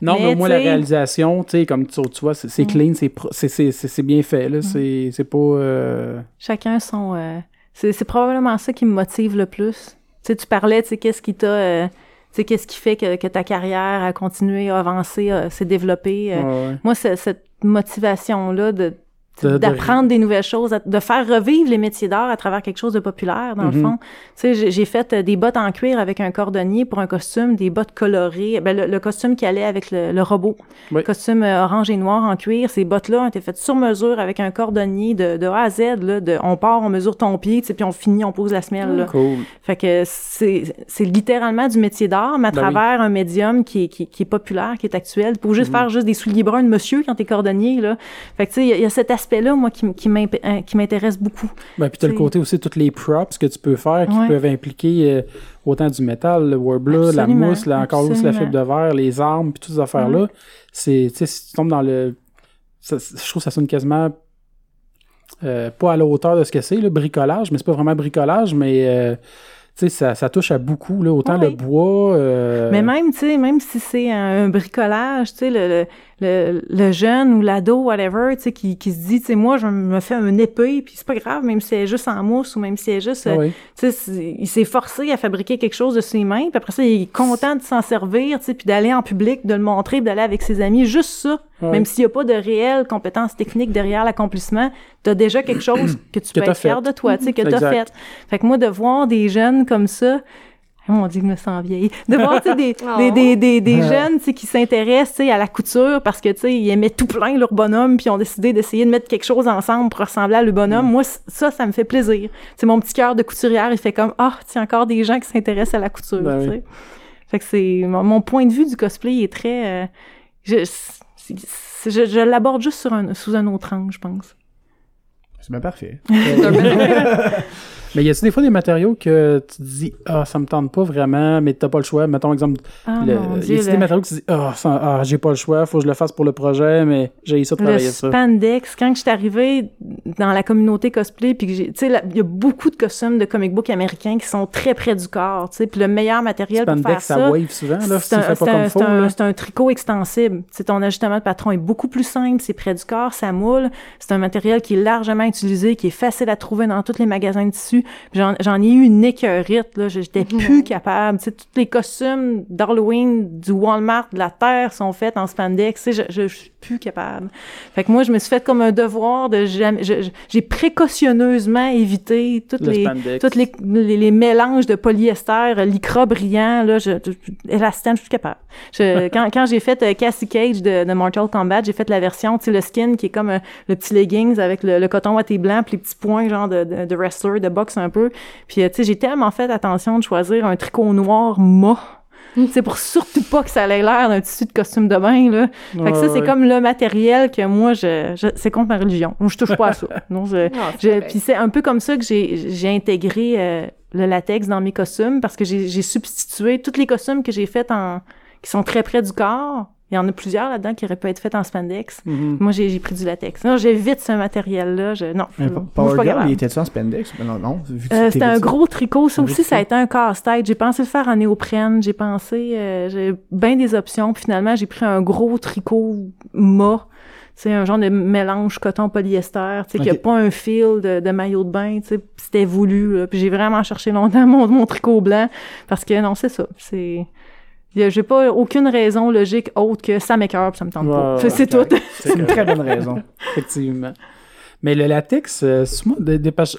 Non, mais, Mais, au moins tu la réalisation, comme tu, tu vois, c'est, c'est Mm. clean, c'est, pro- c'est, c'est, c'est, c'est bien fait, là. C'est, c'est pas. euh, Chacun son, euh, c'est, probablement ça qui me motive le plus. Tu sais, tu parlais, tu sais, qu'est-ce qui t'a, euh, tu sais, qu'est-ce qui fait que, que ta carrière a continué à avancer, a- s'est développée. euh, ouais, ouais. Moi, c'est cette motivation-là de De- d'apprendre des nouvelles choses, de faire revivre les métiers d'art à travers quelque chose de populaire, dans le Mhm. fond. Tu sais, j'ai- fait euh, des bottes en cuir avec un cordonnier pour un costume, des bottes colorées, ben, le, le costume qui allait avec le, le robot. Oui. Costume euh, orange et noir en cuir. Ces bottes-là ont été faites sur mesure avec un cordonnier de, de A à Z, là, de, on part, on mesure ton pied, tu sais, puis on finit, on pose la semelle, là. Cool. Fait que c'est littéralement du métier d'art, mais à Ben oui. travers un médium qui est, qui, qui est populaire, qui est actuel. Pour juste faire juste des souliers bruns de monsieur quand t'es cordonnier, là. Fait que tu sais, il y a- il y, a cet aspect-là, moi, qui, m- qui m'intéresse beaucoup. Ben, puis t'as le C'est- côté aussi, toutes les props que tu peux faire qui Ouais. peuvent impliquer euh, autant du métal, le warbler, la mousse, là, encore aussi la fibre de verre, les armes, puis toutes ces affaires-là. C'est, tu sais, si tu tombes dans le. ça- je trouve que ça sonne quasiment. euh, pas à la hauteur de ce que c'est, le bricolage, mais c'est pas vraiment bricolage, mais euh, tu sais, ça, ça touche à beaucoup, là, autant Oui. le bois. euh, Mais même, tu sais, même si c'est un, un bricolage, tu sais, le, le, le, le jeune ou l'ado, whatever, tu sais, qui, qui se dit, tu sais, moi, je me fais une épée, puis c'est pas grave, même si elle est juste en mousse ou même si elle est juste... ah oui. Tu sais, il s'est forcé à fabriquer quelque chose de ses mains, puis après ça, il est content de s'en servir, tu sais, puis d'aller en public, de le montrer, d'aller avec ses amis. Juste ça, Ouais. même s'il n'y a pas de réelles compétences techniques derrière l'accomplissement, t'as déjà quelque chose <clears throat> que tu Que peux être fier de toi, tu sais, que t'as Exact. fait. Fait que moi, de voir des jeunes comme ça, mon Dieu, je me sens vieille. De voir, des, Oh. <laughs> des, des, des, des Ouais. jeunes, qui s'intéressent, à la couture parce que, tu sais, ils aimaient tout plein leur bonhomme puis ils ont décidé d'essayer de mettre quelque chose ensemble pour ressembler à le bonhomme. Mm. Moi, ça, ça me fait plaisir. C'est mon petit cœur de couturière, il fait comme, ah, tiens, encore des gens qui s'intéressent à la couture, Ben oui. Fait que c'est, mon, mon point de vue du cosplay est très, euh, je, je l'aborde juste sur un, sous un autre angle, je pense. C'est bien parfait. <laughs> <laughs> Mais y a-tu des fois des matériaux que tu te dis, ah, ça me tente pas vraiment, mais t'as pas le choix? Mettons, exemple, Ah, le, y a-tu des matériaux que tu dis, ah, ah, j'ai pas le choix, faut que je le fasse pour le projet, mais j'ai ça de Le travailler ça. spandex, quand je suis arrivée dans la communauté cosplay, puis tu sais, il y a beaucoup de costumes de comic book américains qui sont très près du corps, tu sais, puis le meilleur matériel pour faire Spandex, ça, ça, wave souvent, là, si c'est tu un, pas un- un- un tricot extensible. Ton ajustement de patron est beaucoup plus simple, c'est près du corps, ça moule. C'est un matériel qui est largement utilisé, qui est facile à trouver dans tous les magasins de tissus. J'en, ai eu une écœurite, là. J'étais plus capable. Tu sais, tous les costumes d'Halloween du Walmart de la Terre sont faits en spandex. Tu sais, je, je, je suis plus capable. Fait que moi, je me suis fait comme un devoir de jamais, j'ai précautionneusement évité toutes Le les, spandex. tous les, les, les mélanges de polyester, lycra brillant, là, je, je, élastane, je suis capable. Je, <laughs> quand, quand j'ai fait euh, Cassie Cage de, de Mortal Kombat, j'ai fait la version, tu sais, le skin qui est comme euh, le petit leggings avec le, le coton ouaté blanc puis les petits points genre de, de, de wrestler, de boxe un peu. Puis, euh, tu sais, j'ai tellement fait attention de choisir un tricot noir mat. C'est pour surtout pas que ça ait l'air d'un tissu de costume de bain, là. Fait que ça, c'est ouais. comme le matériel que moi, je, je c'est contre ma religion. Je touche pas à ça. <laughs> Non, je, puis c'est un peu comme ça que j'ai j'ai intégré euh, le latex dans mes costumes parce que j'ai j'ai substitué tous les costumes que j'ai faits en qui sont très près du corps. Il y en a plusieurs là-dedans qui auraient pu être faites en spandex. Mhm. Moi, j'ai pris du latex. Non, j'évite ce matériel-là. Je... Non, Mais Power pas Girl, il était-tu en spandex? Ben non, non. Euh, c'était un gros tricot. Ça Un aussi, ça a été un casse-tête. J'ai pensé le faire en néoprène. J'ai pensé... euh, j'ai bien des options. Puis finalement, j'ai pris un gros tricot mât. C'est un genre de mélange coton-polyester, tu sais, qui a Ok. pas un fil de, de maillot de bain, tu sais, c'était voulu, là. Puis j'ai vraiment cherché longtemps <laughs> mon, mon tricot blanc, parce que non, c'est ça, c'est... J'ai pas aucune raison logique autre que ça m'écoeure, puis ça me tente pas. Ouais, C'est- tout. <laughs> C'est une très bonne raison. Effectivement. Mais le latex, euh,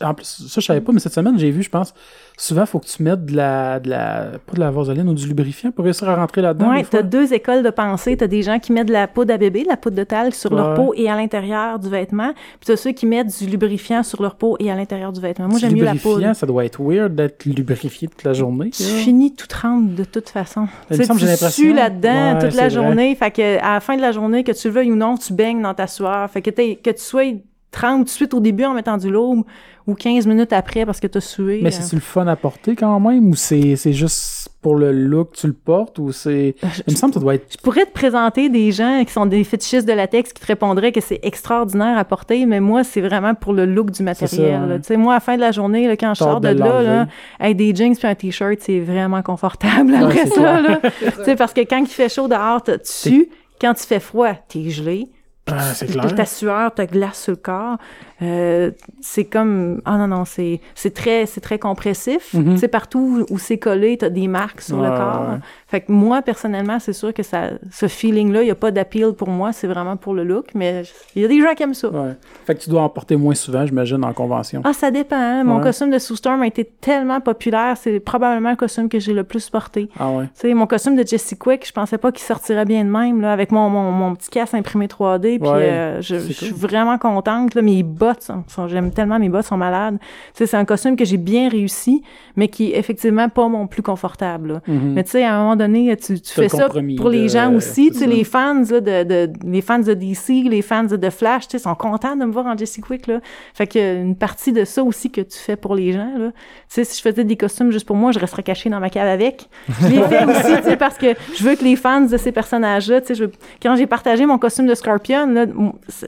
en plus, ça, je savais pas, mais cette semaine, j'ai vu, je pense, souvent, faut que tu mettes de la, de la, pas de la vaseline ou du lubrifiant pour réussir à rentrer là-dedans. Des fois. t'as deux écoles de pensée. T'as des gens qui mettent de la poudre à bébé, de la poudre de talc sur leur peau et à l'intérieur du vêtement. Puis t'as ceux qui mettent du lubrifiant sur leur peau et à l'intérieur du vêtement. Moi, j'aime mieux la lubrifiant, poudre. ça doit être weird d'être lubrifié toute la journée. Tu finis tout trempe de toute façon. Il me Tu sais, tu là-dedans Ouais, toute la vrai. journée. Fait que à la fin de la journée, que tu le veuilles ou non, tu baignes dans ta sueur. Fait que, que tu sois trempe tout de suite au début en mettant du l'aube ou 15 minutes après parce que t'as sué. Mais euh. c'est-tu le fun à porter quand même ou c'est c'est juste pour le look que tu le portes ou c'est. Il me semble que ça doit être. Je pourrais te présenter des gens qui sont des fétichistes de latex qui te répondraient que c'est extraordinaire à porter, mais moi, c'est vraiment pour le look du matériel. Tu sais, moi, à la fin de la journée, là, quand je sors de, de là, là, avec des jeans puis un t-shirt, c'est vraiment confortable <laughs> après ça. Là. <laughs> tu sais, parce que quand il fait chaud dehors, t'as- tu sues. Quand il fait froid, t'es gelé. Ah, c'est Puis clair. Ta sueur te glace sur le corps. Euh, c'est comme ah non non c'est c'est très c'est très compressif. Mhm. Tu sais partout où c'est collé, t'as des marques sur le corps. ouais. Fait que moi personnellement, c'est sûr que ça ce feeling là, il y a pas d'appeal pour moi, c'est vraiment pour le look, mais il y a des gens qui aiment ça. Ouais. Fait que tu dois en porter moins souvent, j'imagine, en convention. Ah, ça dépend. hein. Mon costume de Sue Storm a été tellement populaire, c'est probablement le costume que j'ai le plus porté. Ah ouais. Tu sais, mon costume de Jessie Quick, je pensais pas qu'il sortirait bien de même, là, avec mon, mon, mon petit casque imprimé 3D. Puis euh, je, suis cool. vraiment contente. Là, mes bottes, sont- sont- j'aime tellement mes bottes, sont malades. Tu sais, c'est un costume que j'ai bien réussi, mais qui est effectivement pas mon plus confortable. là. Mhm. Mais tu sais, à un moment donné, tu, fais ça pour les de- gens aussi. Tu sais, les fans là, de, de, les fans de DC, les fans de Flash, tu sais, sont contents de me voir en Jessie Quick. Là. Fait que une partie de ça aussi que tu fais pour les gens. Là. Tu sais, si je faisais des costumes juste pour moi, je resterais cachée dans ma cave avec. Je l'ai fait aussi, tu sais, parce que je veux que les fans de ces personnages-là, tu sais, je quand j'ai partagé mon costume de Scorpion, là,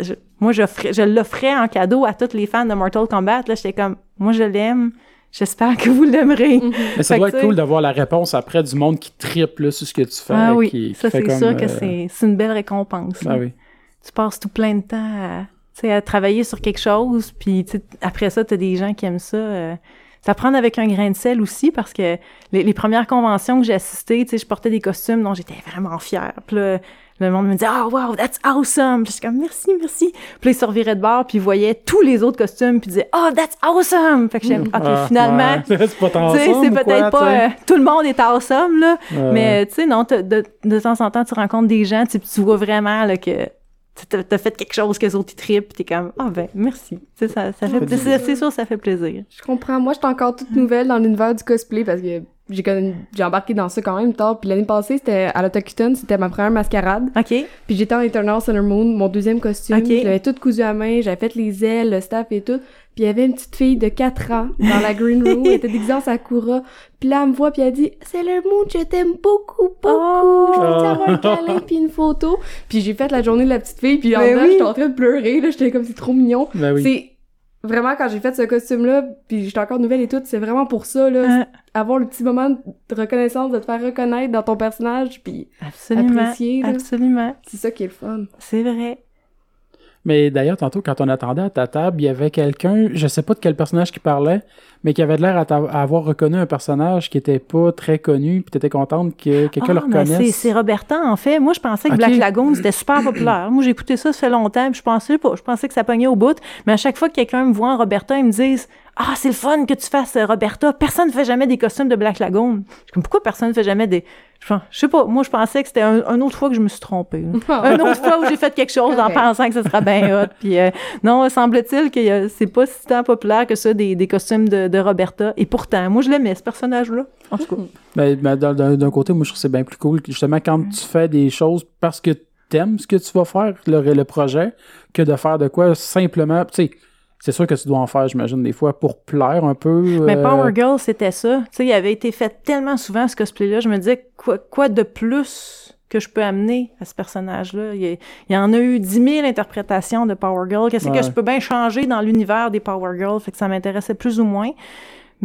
je- moi, je l'offrais en cadeau à tous les fans de Mortal Kombat. Là, j'étais comme, moi, je l'aime. J'espère que vous l'aimerez. Mais ça Fait doit être cool d'avoir la réponse après du monde qui triple là, sur ce que tu fais. Ah oui, qui, ça, fait c'est sûr que euh, c'est c'est une belle récompense. Ah oui. Tu passes tout plein de temps à, tu sais, à travailler sur quelque chose, puis après ça, tu as des gens qui aiment ça. euh, ça prendre avec un grain de sel aussi, parce que les, les premières conventions que j'ai assistées, tu sais, je portais des costumes dont j'étais vraiment fière. Puis là, le monde me disait « Oh, wow, that's awesome! » Puis je suis comme « Merci, merci! » Puis ils se reviraient de bord, puis ils voyaient tous les autres costumes, puis ils disaient « Oh, that's awesome! » Fait que j'aime « OK, Ah, finalement... ouais. <laughs> c'est pas peut-être pas... euh, tout le monde est awesome, là, mais tu sais, non, de, de temps en temps, tu rencontres des gens, tu sais, puis tu vois vraiment là, que t'as as fait quelque chose que les autres ils trippent, puis t'es comme ah ben merci. Tu sais, ça, ça fait fait du c'est sûr, ça fait plaisir. Je comprends. Moi, j'étais encore toute nouvelle dans l'univers du cosplay parce que j'ai connu- j'ai embarqué dans ça quand même tard. Puis l'année passée, c'était à l'Autochtone, c'était ma première mascarade. Ok. Puis j'étais en Eternal Sunner Moon, mon deuxième costume. Ok. Je l'avais tout cousu à main, j'avais fait les ailes, le staff et tout. Puis il y avait une petite fille de 4 ans dans la green room, elle était déguisée en Sakura. Puis là, elle me voit puis elle dit « C'est le moon, je t'aime beaucoup, beaucoup. Je veux avoir un câlin puis une photo. » Puis j'ai fait la journée de la petite fille, puis en Mais dedans, oui. j'étais en train de pleurer, là, j'étais comme « C'est trop mignon. Ben oui. C'est vraiment quand j'ai fait ce costume-là, puis j'étais encore nouvelle et tout, c'est vraiment pour ça, là. Euh, Avoir le petit moment de reconnaissance, de te faire reconnaître dans ton personnage, puis absolument. apprécier, là. Absolument. C'est ça qui est le fun. C'est vrai. Mais d'ailleurs, tantôt, quand on attendait à ta table, il y avait quelqu'un, je sais pas de quel personnage qui parlait, mais qui avait l'air à, avoir reconnu un personnage qui était pas très connu, puis t'étais contente que quelqu'un le Ah, reconnaisse. c'est Roberta, en fait. Moi, je pensais que. Black Lagoon, c'était super populaire. Moi, j'ai écouté ça, ça fait longtemps, puis je pensais pas. Je pensais que ça pognait au bout. Mais à chaque fois que quelqu'un me voit en Roberta, ils me disent Ah, c'est le fun que tu fasses euh, Roberta. Personne ne fait jamais des costumes de Black Lagoon. Je comme, pourquoi personne ne fait jamais des. Je, sais pas. Moi, je pensais que c'était un, un autre fois que je me suis trompée. <laughs> là. une autre fois où j'ai fait quelque chose en pensant que ce serait bien hot. <laughs> Puis euh, non, semble-t-il que euh, c'est pas si tant populaire que ça, des, des costumes de, de Roberta. Et pourtant, moi, je l'aimais, ce personnage-là. En tout cas. Ben, ben, d'un- côté, moi, je trouve que c'est bien plus cool, justement, quand tu fais des choses parce que t'aimes ce que tu vas faire, le, le projet, que de faire de quoi simplement, tu sais, c'est sûr que tu dois en faire, j'imagine, des fois, pour plaire un peu. Mais euh, Power Girl, c'était ça. Tu sais, il avait été fait tellement souvent ce cosplay-là. Je me disais, quoi, quoi de plus que je peux amener à ce personnage-là? Il, y en a eu 10 000 interprétations de Power Girl. Qu'est-ce que je peux bien changer dans l'univers des Power Girls? Fait que ça m'intéressait plus ou moins.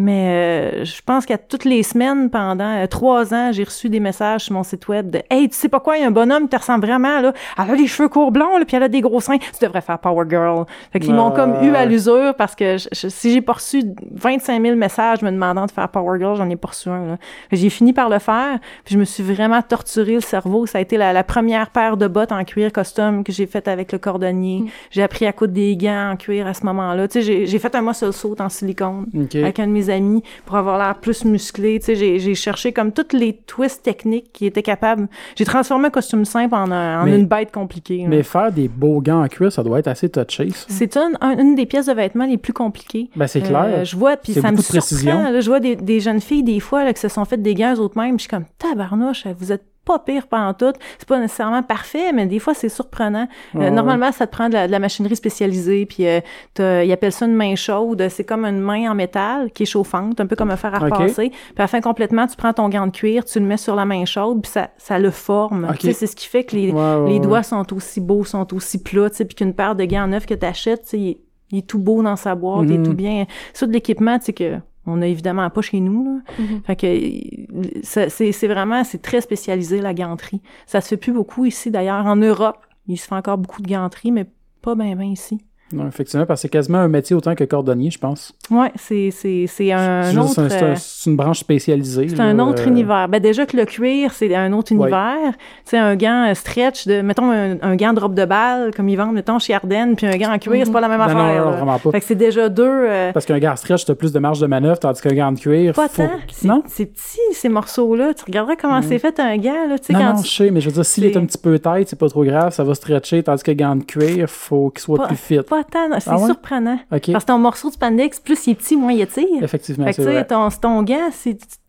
Mais euh, je pense qu'à toutes les semaines, pendant euh, trois ans, j'ai reçu des messages sur mon site web de Hey, tu sais pas quoi, il y a un bonhomme qui te ressemble vraiment, là. Elle a les cheveux courts blonds, là, puis elle a des gros seins. Tu devrais faire Power Girl. Fait qu'ils m'ont comme eu à l'usure parce que si j'ai pas reçu 25 000 messages me demandant de faire Power Girl, j'en ai pas reçu un, J'ai fini par le faire, puis je me suis vraiment torturé le cerveau. Ça a été la, première paire de bottes en cuir costume que j'ai faite avec le cordonnier. Mm. J'ai appris à coudre des gants en cuir à ce moment-là. Tu sais, j'ai fait un muscle saut en silicone avec un de mes amis pour avoir l'air plus musclé. Tu sais, j'ai cherché comme toutes les twists techniques qui étaient capables. J'ai transformé un costume simple en, en une bête compliquée. Mais faire des beaux gants en cuir, ça doit être assez touché. C'est une, une des pièces de vêtements les plus compliquées. Ben c'est clair. Euh, je vois, puis ça me surprend. je vois des, des, jeunes filles des fois là, qui se sont faites des gants eux mêmes. Je suis comme tabarnouche, vous êtes pas pire pendant tout. C'est pas nécessairement parfait, mais des fois, c'est surprenant. Euh, normalement, ça te prend de la, machinerie spécialisée, puis euh, ils appellent ça une main chaude. C'est comme une main en métal qui est chauffante, un peu comme un fer à repasser. Puis à la fin, complètement, tu prends ton gant de cuir, tu le mets sur la main chaude, puis ça, ça le forme. C'est ce qui fait que les, les doigts sont aussi beaux, sont aussi plats, puis qu'une paire de gants neufs que tu achètes, il, il, est tout beau dans sa boîte, il est tout mhm. bien. Ça, de l'équipement, tu sais que on a évidemment pas chez nous. Là. Mm-hmm. Fait que c'est vraiment, c'est très spécialisé la ganterie. Ça se fait plus beaucoup ici d'ailleurs. En Europe, il se fait encore beaucoup de ganterie, mais pas bien ben ici. Non, effectivement, parce que c'est quasiment un métier autant que cordonnier, je pense. Oui, c'est, c'est, c'est un autre... Euh, c'est, une branche spécialisée. C'est un autre euh, univers. Ben déjà que le cuir, c'est un autre univers. Tu sais, un gant stretch, de, mettons un, gant de robe de balle, comme ils vendent, mettons, chez Ardennes, puis un gant en cuir, c'est pas la même affaire. Non, non, vraiment pas. Fait que c'est déjà deux... Euh, parce qu'un gant stretch, t'as plus de marge de manœuvre, tandis qu'un gant de cuir... Pas tant. Non? C'est petit, ces morceaux-là. Tu regarderais comment c'est fait un gant, là, tu sais, non, quand non, je sais, mais je veux dire, s'il est... un petit peu tête, c'est pas trop grave, ça va stretcher, tandis que gant de cuir, faut qu'il soit plus fit. Pas tant, c'est ah surprenant. Parce que ton morceau de spandex, plus il est petit, moins il étire. Effectivement, vrai. Ton, ton gant,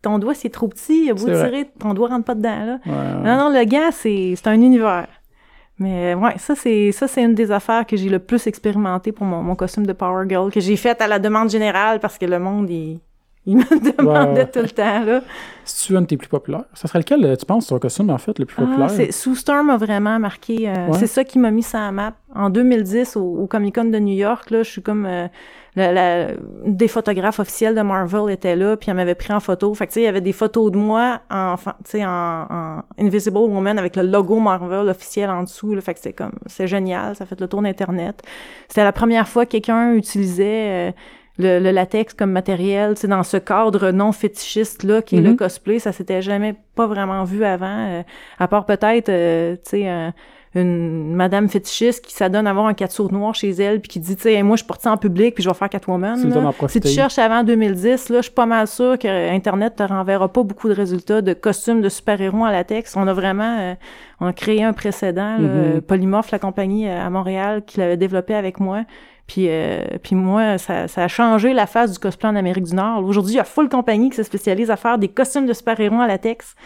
ton doigt, c'est trop petit, vous tirer, ton doigt rentre pas dedans, là. Non, non, le gant, c'est un univers. Mais ouais, ça c'est ça c'est une des affaires que j'ai le plus expérimenté pour mon, mon costume de Power Girl que j'ai fait à la demande générale parce que le monde il, il me <laughs> demandait tout le temps là. Si tu un de tes plus populaires, ça serait lequel euh, tu penses ton costume en fait le plus ah, populaire? c'est Sue Storm a vraiment marqué euh, c'est ça qui m'a mis ça à map en 2010 au, Comic Con de New York là, je suis comme euh, la, des photographes officiels de Marvel étaient là, puis elle m'avait pris en photo. Fait que, tu sais, il y avait des photos de moi en, tu sais, en, en, Invisible Woman avec le logo Marvel officiel en dessous. Là. Fait que c'est comme, c'est génial, ça fait le tour d'Internet. C'était la première fois que quelqu'un utilisait... Euh, le, latex comme matériel, c'est dans ce cadre non fétichiste là qui est le mm-hmm. cosplay, ça s'était jamais pas vraiment vu avant, euh, à part peut-être, euh, tu sais, une madame fétichiste qui s'adonne à avoir un catsuit noir chez elle puis qui dit tu sais moi je porte ça en public puis je vais faire Catwoman si tu cherches avant 2010 là je suis pas mal sûr que internet te renverra pas beaucoup de résultats de costumes de super-héros en latex. On a vraiment euh, on a créé un précédent mm-hmm. Polymorph la compagnie à Montréal qui l'avait développé avec moi puis, euh, puis moi, ça, a changé la face du cosplay en Amérique du Nord. Aujourd'hui, il y a full compagnie qui se spécialise à faire des costumes de super-héros en latex.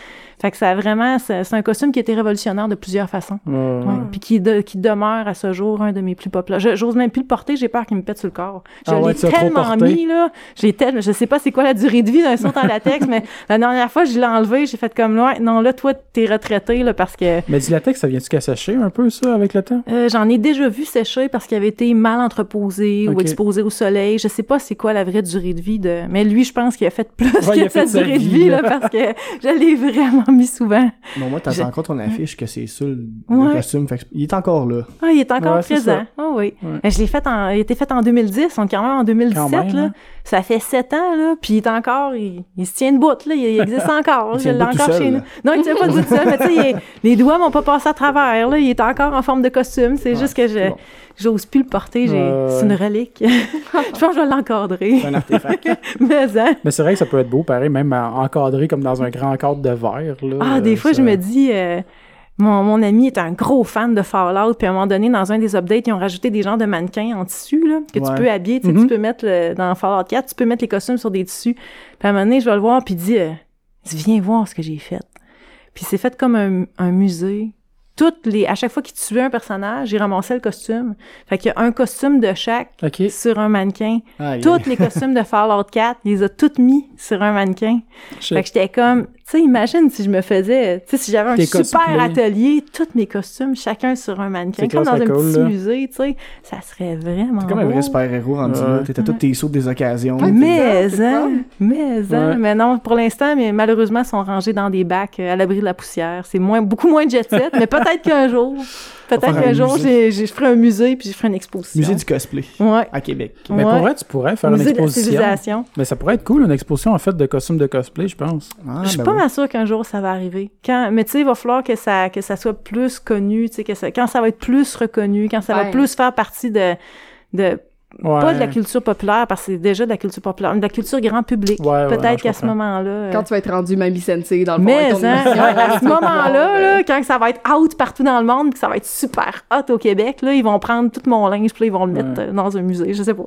Fait que ça a vraiment, c'est un costume qui a été révolutionnaire de plusieurs façons. Ouais, Puis qui, qui demeure à ce jour un de mes plus populaires. J'ose même plus le porter, j'ai peur qu'il me pète sur le corps. Je ah l'ai tellement mis, là. J'ai tellement, je sais pas c'est quoi la durée de vie d'un saut en latex, <laughs> mais la dernière fois, je l'ai enlevé, j'ai fait comme, ouais, non, là, toi, t'es retraité, là, parce que. Mais du latex, ça vient-tu qu'à sécher un peu, ça, avec le temps? Euh, J'en ai déjà vu sécher parce qu'il avait été mal entreposé ou exposé au soleil. Je sais pas c'est quoi la vraie durée de vie de. Mais lui, je pense qu'il a fait plus que sa durée de vie, là, parce que je l'ai vraiment <laughs> mis souvent. Non, moi, t'as encore ton affiche que c'est ça, le, costume. Fait il est encore là. Ah, il est encore présent. Ah oui. Je l'ai fait en, il a été fait en 2010, on est quand même en 2017, là. Hein. Ça fait sept ans, là, puis il est encore, il, se tient debout, là, il, existe <laughs> encore. je l'ai encore chez nous. Non, il tient pas debout seul, mais tu sais, <laughs> les doigts m'ont pas passé à travers, là. Il est encore en forme de costume. C'est juste que je, j'ose plus le porter. C'est une relique. <laughs> je pense que je vais l'encadrer. C'est un artefact. mais, hein? mais c'est vrai que ça peut être beau, pareil, même encadré comme dans un grand cadre de verre, là. Ah, des fois, je me dis, euh, mon, mon, ami est un gros fan de Fallout, puis à un moment donné, dans un des updates, ils ont rajouté des genres de mannequins en tissu, là, que tu peux habiller, tu, sais, tu mm-hmm. peux mettre, le, dans Fallout 4, tu peux mettre les costumes sur des tissus. Puis à un moment donné, je vais le voir, puis il dit, euh, viens voir ce que j'ai fait. Puis c'est fait comme un, un musée toutes les à chaque fois qu'il tuait un personnage, j'ai ramassé le costume. Fait qu'il y a un costume de chaque sur un mannequin. Tous les costumes de Fallout 4, il les a toutes mis sur un mannequin. Fait que j'étais comme sais, imagine si je me faisais, tu sais, si j'avais un super atelier, tous mes costumes, chacun sur un mannequin, C'est comme clair, dans un c'est cool, petit là. musée, tu sais, ça serait vraiment T'es comme un vrai super-héros rendu là. Ouais. T'étais tous tes sauts des occasions. Ouais, Mais, c'est hein, mais, hein. Ouais. mais non, pour l'instant, mais malheureusement, ils sont rangés dans des bacs euh, à l'abri de la poussière. C'est moins, beaucoup moins de jet set, mais peut-être qu'un jour, peut-être qu'un jour, j'ai, je ferai un musée puis je ferai une exposition. Musée du cosplay Ouais. à Québec. Mais Ouais. pour vrai, tu pourrais faire musée une de la exposition. civilisation. Mais ça pourrait être cool, une exposition en fait de costumes de cosplay, je pense. Ah, je suis ben pas oui. mal sûre qu'un jour ça va arriver. Quand, mais tu sais, il va falloir que ça, que ça soit plus connu, tu sais, que ça, quand ça va être plus reconnu, quand ça va plus faire partie de, de Ouais. pas de la culture populaire, parce que c'est déjà de la culture populaire, mais de la culture grand public. Ouais, Peut-être qu'à ce moment-là. euh, Quand tu vas être rendu Mamie Sensei dans le fond, mais hein, <laughs> à ce moment-là, là, quand ça va être out partout dans le monde, que ça va être super hot au Québec, là, ils vont prendre tout mon linge, puis là, ils vont le mettre Ouais. euh, dans un musée, je sais pas.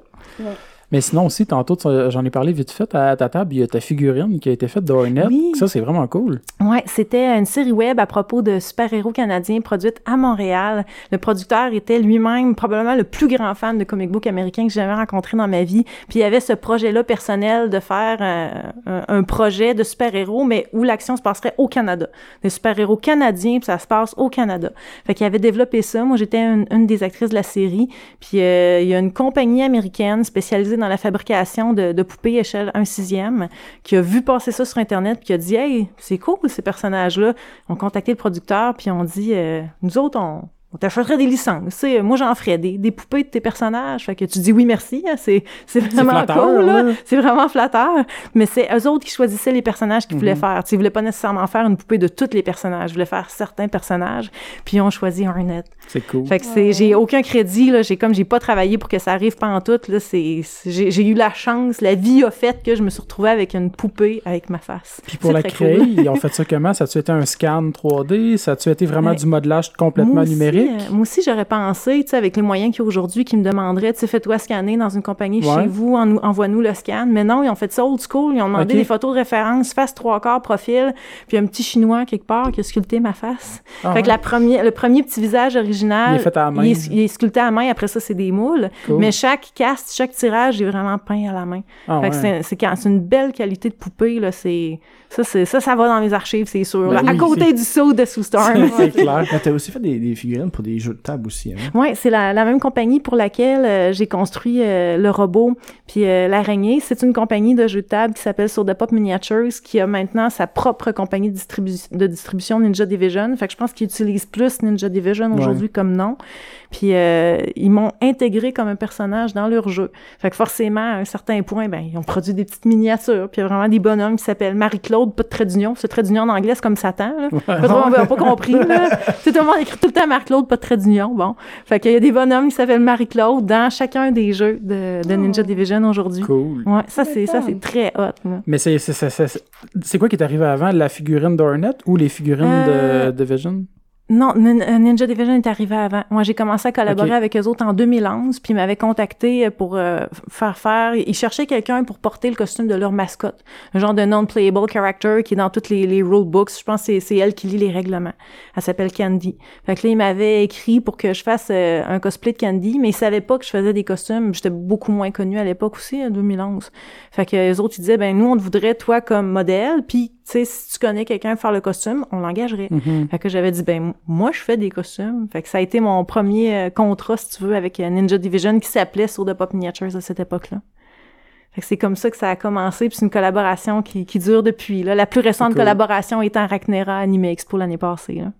Mais sinon aussi, tantôt, j'en ai parlé vite fait à ta table, il y a ta figurine qui a été faite. Oui. Ça, c'est vraiment cool. Ouais, c'était une série web à propos de super-héros canadiens produite à Montréal. Le producteur était lui-même probablement le plus grand fan de comic book américain que j'ai jamais rencontré dans ma vie. Puis il y avait ce projet-là personnel de faire euh, un, un projet de super-héros, mais où l'action se passerait au Canada. Des super-héros canadiens, puis ça se passe au Canada. Fait qu'il avait développé ça. Moi, j'étais une, une des actrices de la série. Puis euh, il y a une compagnie américaine spécialisée dans la fabrication de, poupées échelle 1 sixième qui a vu passer ça sur Internet puis qui a dit « Hey, c'est cool ces personnages-là. » On contacté le producteur puis on dit euh, Nous autres, on, on t'achèterait des licences. Tu sais, moi, j'en ferais des, des poupées de tes personnages. » Fait que tu dis « Oui, merci. hein, c'est, c'est vraiment flatteur, cool. Là. là. C'est vraiment flatteur. » Mais c'est eux autres qui choisissaient les personnages qu'ils voulaient Mhm. faire. Tu sais, ils voulaient pas nécessairement faire une poupée de tous les personnages. Ils voulaient faire certains personnages. Puis ils ont choisi Arnett. C'est cool. Fait que c'est, j'ai aucun crédit, là. J'ai comme, j'ai pas travaillé pour que ça arrive pas en tout, là. C'est, c'est- j'ai, j'ai eu la chance, la vie a fait que je me suis retrouvée avec une poupée avec ma face. Puis pour C'est la créer, cool. ils ont fait ça comment? Ça a-tu été un scan 3D? Ça a-tu été vraiment Ouais. du modelage complètement Moi aussi, euh, moi aussi, j'aurais pensé, tu sais, avec les moyens qu'il y a aujourd'hui, qui me demanderaient, tu sais, fais-toi scanner dans une compagnie Ouais. chez vous, en- envoie-nous le scan. Mais non, ils ont fait ça old school. Ils ont demandé des photos de référence, face trois quarts, profil, puis un petit chinois quelque part qui a sculpté ma face. Ah fait que ouais. la première, le premier petit visage original, Il est fait à la main. il est, il est sculpté à la main. Après ça, c'est des moules. Cool. Mais chaque cast, chaque tirage est vraiment peint à la main. Ah fait que ouais. c'est, c'est, quand- c'est une belle qualité de poupée, là. C'est, ça, c'est, ça, ça va dans mes archives, c'est sûr. Ben là. à côté c'est- du saut de Sue Storm. <laughs> C'est clair. Mais t'as aussi fait des, des figurines pour des jeux de table aussi, hein? Oui, c'est la, la même compagnie pour laquelle euh, j'ai construit euh, le robot puis euh, l'araignée. C'est une compagnie de jeux de table qui s'appelle the Pop Miniatures qui a maintenant sa propre compagnie de, distribu- de distribution Ninja Division. Fait que je pense qu'ils utilisent plus Ninja Division aujourd'hui comme nom. Puis euh, ils m'ont intégré comme un personnage dans leur jeu. Fait que forcément, à un certain point, ben ils ont produit des petites miniatures. Puis il y a vraiment des bonhommes qui s'appellent Marie-Claude, pas de trait d'union. Ce trait d'union en anglais, c'est comme Satan. Là. Pas, trop- on n'a pas compris. Là. Tu sais, tout le monde écrit tout le temps Marie-Claude, pas de trait d'union. Bon. Fait qu'il y a des bonhommes qui s'appellent Marie-Claude dans chacun des jeux de, de Ninja Division aujourd'hui. Cool. Ouais, ça c'est ça c'est très hot. Là. Mais c'est, c'est, c'est, c'est, c'est quoi qui est arrivé avant? La figurine d'Ornet ou les figurines Euh, de Division? Non, euh, Ninja Division est arrivé avant. Moi, j'ai commencé à collaborer avec eux autres en 2011, puis ils m'avaient contacté pour euh, faire faire... Ils cherchaient quelqu'un pour porter le costume de leur mascotte. Un genre de non-playable character qui est dans toutes les, les rulebooks. Je pense que c'est- c'est elle qui lit les règlements. Elle s'appelle Candy. Fait que là, ils m'avaient écrit pour que je fasse euh, un cosplay de Candy, mais ils savaient pas que je faisais des costumes. J'étais beaucoup moins connue à l'époque aussi, en 2011. Fait que les autres, ils disaient, ben nous, on te voudrait, toi, comme modèle, puis, tu sais, si tu connais quelqu'un faire le costume, on l'engagerait. Mhm. Fait que j'avais dit, ben, moi, je fais des costumes. Fait que ça a été mon premier euh, contrat, si tu veux, avec euh, Ninja Division qui s'appelait The Pop Miniatures à cette époque-là. Fait que c'est comme ça que ça a commencé, puis c'est une collaboration qui, qui dure depuis. Là. La plus récente Cool. collaboration étant Ragnera Anime Expo l'année passée. Là.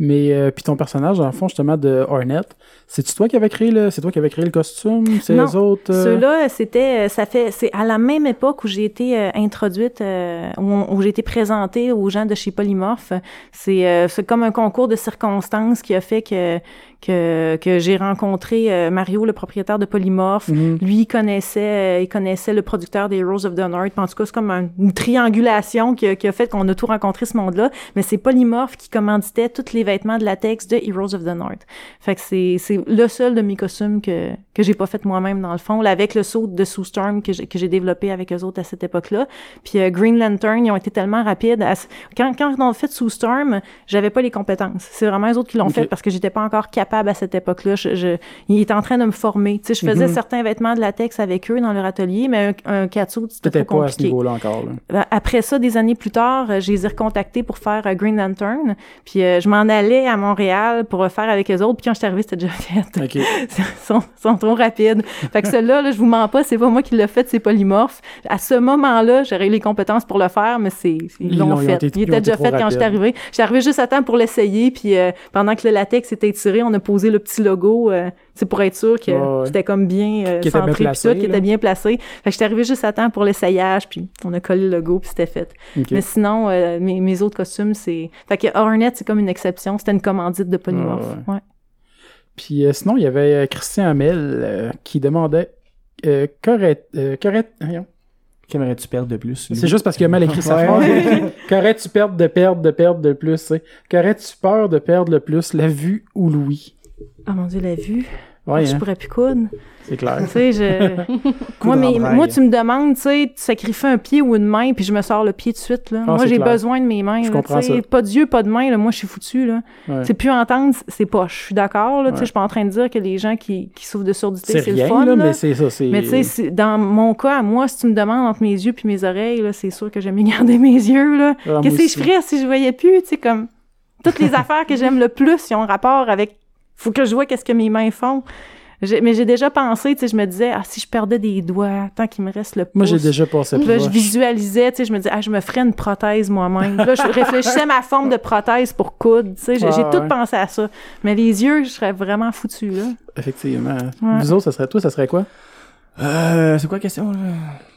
Mais euh, puis ton personnage, dans le fond, justement, de Hornet, c'est-tu toi qui avais créé le. C'est toi qui avais créé le costume? C'est les autres? euh, Ceux-là, c'était, euh, ça fait, c'est à la même époque où j'ai été euh, introduite, euh, où, où j'ai été présentée aux gens de chez Polymorphe. C'est, euh, c'est comme un concours de circonstances qui a fait que que, que j'ai rencontré euh, Mario, le propriétaire de Polymorphe. mhm. Lui, il connaissait, euh, il connaissait le producteur des Rose of the North. En tout cas, c'est comme un- une triangulation qui a, qui a fait qu'on a tout rencontré ce monde-là. Mais c'est Polymorphe qui commanditait tous les vêtements de latex de Heroes of the North. Fait que c'est, le seul de mes costumes que, que j'ai pas fait moi-même dans le fond, là, avec le saut de Sue Storm que j'ai, développé avec eux autres à cette époque-là. Puis euh, Green Lantern, ils ont été tellement rapides. À... Quand, quand on a fait Sue Storm, j'avais pas les compétences. C'est vraiment eux autres qui l'ont fait parce que j'étais pas encore capable à cette époque-là. Je, je, ils étaient en train de me former. Tu sais, je faisais Mhm. certains vêtements de latex avec eux dans leur atelier, mais un, un c'était pas à ce niveau-là encore. Là. Ben, Après ça, des années plus tard, euh, je les ai recontactés pour faire euh, Green Lantern. Puis euh, je m'en allais à Montréal pour le faire avec eux autres. Puis quand je suis arrivée, c'était déjà fait. OK. <laughs> Ils sont, sont trop rapides. Fait que ceux-là, là, je vous mens pas, c'est pas moi qui l'ai fait, c'est polymorphe. À ce moment-là, j'aurais eu les compétences pour le faire, mais c'est ils l'ont fait. été- Il était déjà fait quand j'étais rapides. arrivée. J'étais arrivée juste à temps pour l'essayer, puis euh, pendant que le latex était tiré, on a posé le petit logo, euh, c'est pour être sûr que Ouais, ouais. c'était comme bien euh, Qui était bien centré, placé, tout, qui était bien placé. Fait que j'étais arrivée juste à temps pour l'essayage, puis on a collé le logo, puis c'était fait. Mais sinon, euh, mes, mes autres costumes, c'est... Fait que Hornet, c'est comme une exception. C'était une commandite de polymorphe. Ouais. Puis euh, sinon, il y avait euh, Christian Hamel euh, qui demandait euh, euh, voyons. Qu'aimerais-tu perdre de plus? C'est juste parce qu'il a mal écrit sa phrase. <laughs> Qu'aurais-tu perdre de perdre de perdre de plus? Qu'aurais-tu peur de perdre le plus, la vue ou l'ouïe? Oh mon Dieu, la vue. Ouais, je hein, pourrais plus coudre. c'est clair. tu sais, je... <laughs> moi, mais, tu me demandes, tu sais, tu sacrifies un pied ou une main, puis je me sors le pied de suite, là. Ah, moi, j'ai besoin de mes mains, Je là, comprends tu sais. ça. Pas d'yeux, pas de main, là. Moi, je suis foutu, là. Ouais. C'est plus entendre, c'est poche. Je suis d'accord, là. Sais, Ouais. je suis pas en train de dire que les gens qui, qui souffrent de surdité, C'est le fun, là, là. mais c'est ça. c'est- Mais tu sais, dans mon cas, à moi, si tu me demandes entre mes yeux puis mes oreilles, là, c'est sûr que j'aime mieux garder <laughs> mes yeux, là. Ah, Qu'est-ce que je ferais si je voyais plus, tu sais, comme... Toutes les <laughs> affaires que j'aime le plus, ils ont rapport avec... Faut que je vois qu'est-ce que mes mains font. Mais j'ai déjà pensé, tu sais, je me disais, ah, si je perdais des doigts, tant qu'il me reste le pouce... Moi, j'ai déjà passé Puis là, je visualisais, tu sais, je me disais, ah, je me ferais une prothèse moi-même. Là, je réfléchissais à ma forme de prothèse pour coudre, tu sais, j'ai tout ouais. pensé à ça. Mais les yeux, je serais vraiment foutu là. Effectivement. Ouais. Vous autres, ça serait toi, ça serait quoi? Euh, c'est quoi la question, là?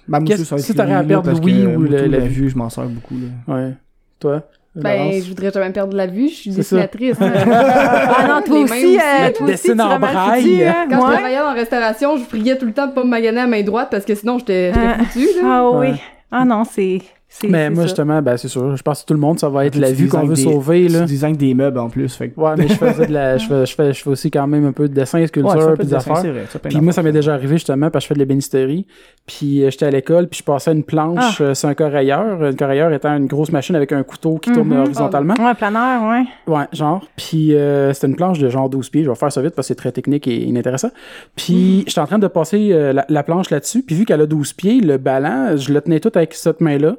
Ben, ça va être si t'aurais à perdre l'ouïe ou le- la vue, je m'en sers beaucoup, là. Ouais. Toi? Ben, Laurence? je voudrais jamais perdre la vue, je suis dessinatrice. <laughs> Ah non, toi aussi, euh, toi aussi, tu en braille. foutu, hein? Quand je travaillais en restauration, je priais tout le temps de pas me maganer à main droite parce que sinon j'étais Ah. foutue. Là. Ah oui. Ouais. Ah non, c'est... c'est- Mais c'est moi, ça. justement, ben, c'est sûr. Je pense que tout le monde, ça va être la vue qu'on veut des- sauver, là. Tu designes des meubles en plus, fait que... Ouais, mais je faisais de la, je fais, je fais, je fais aussi quand même un peu de dessin, sculpture, Ouais, ça peut puis des affaires. c'est Puis moi, ça m'est déjà arrivé justement parce que je fais de l'ébénisterie. Puis euh, j'étais à l'école, puis je passais une planche Ah. euh, sur un corailleur. Un corailleur étant une grosse machine avec un couteau qui tourne Mhm. horizontalement. Ouais, planeur, ouais. Ouais, genre. Puis euh, c'était une planche de genre 12 pieds. Je vais faire ça vite parce que c'est très technique et inintéressant. Puis j'étais en train de passer euh, la, la planche là-dessus. Puis vu qu'elle a 12 pieds, le ballon, je le tenais tout avec cette main-là.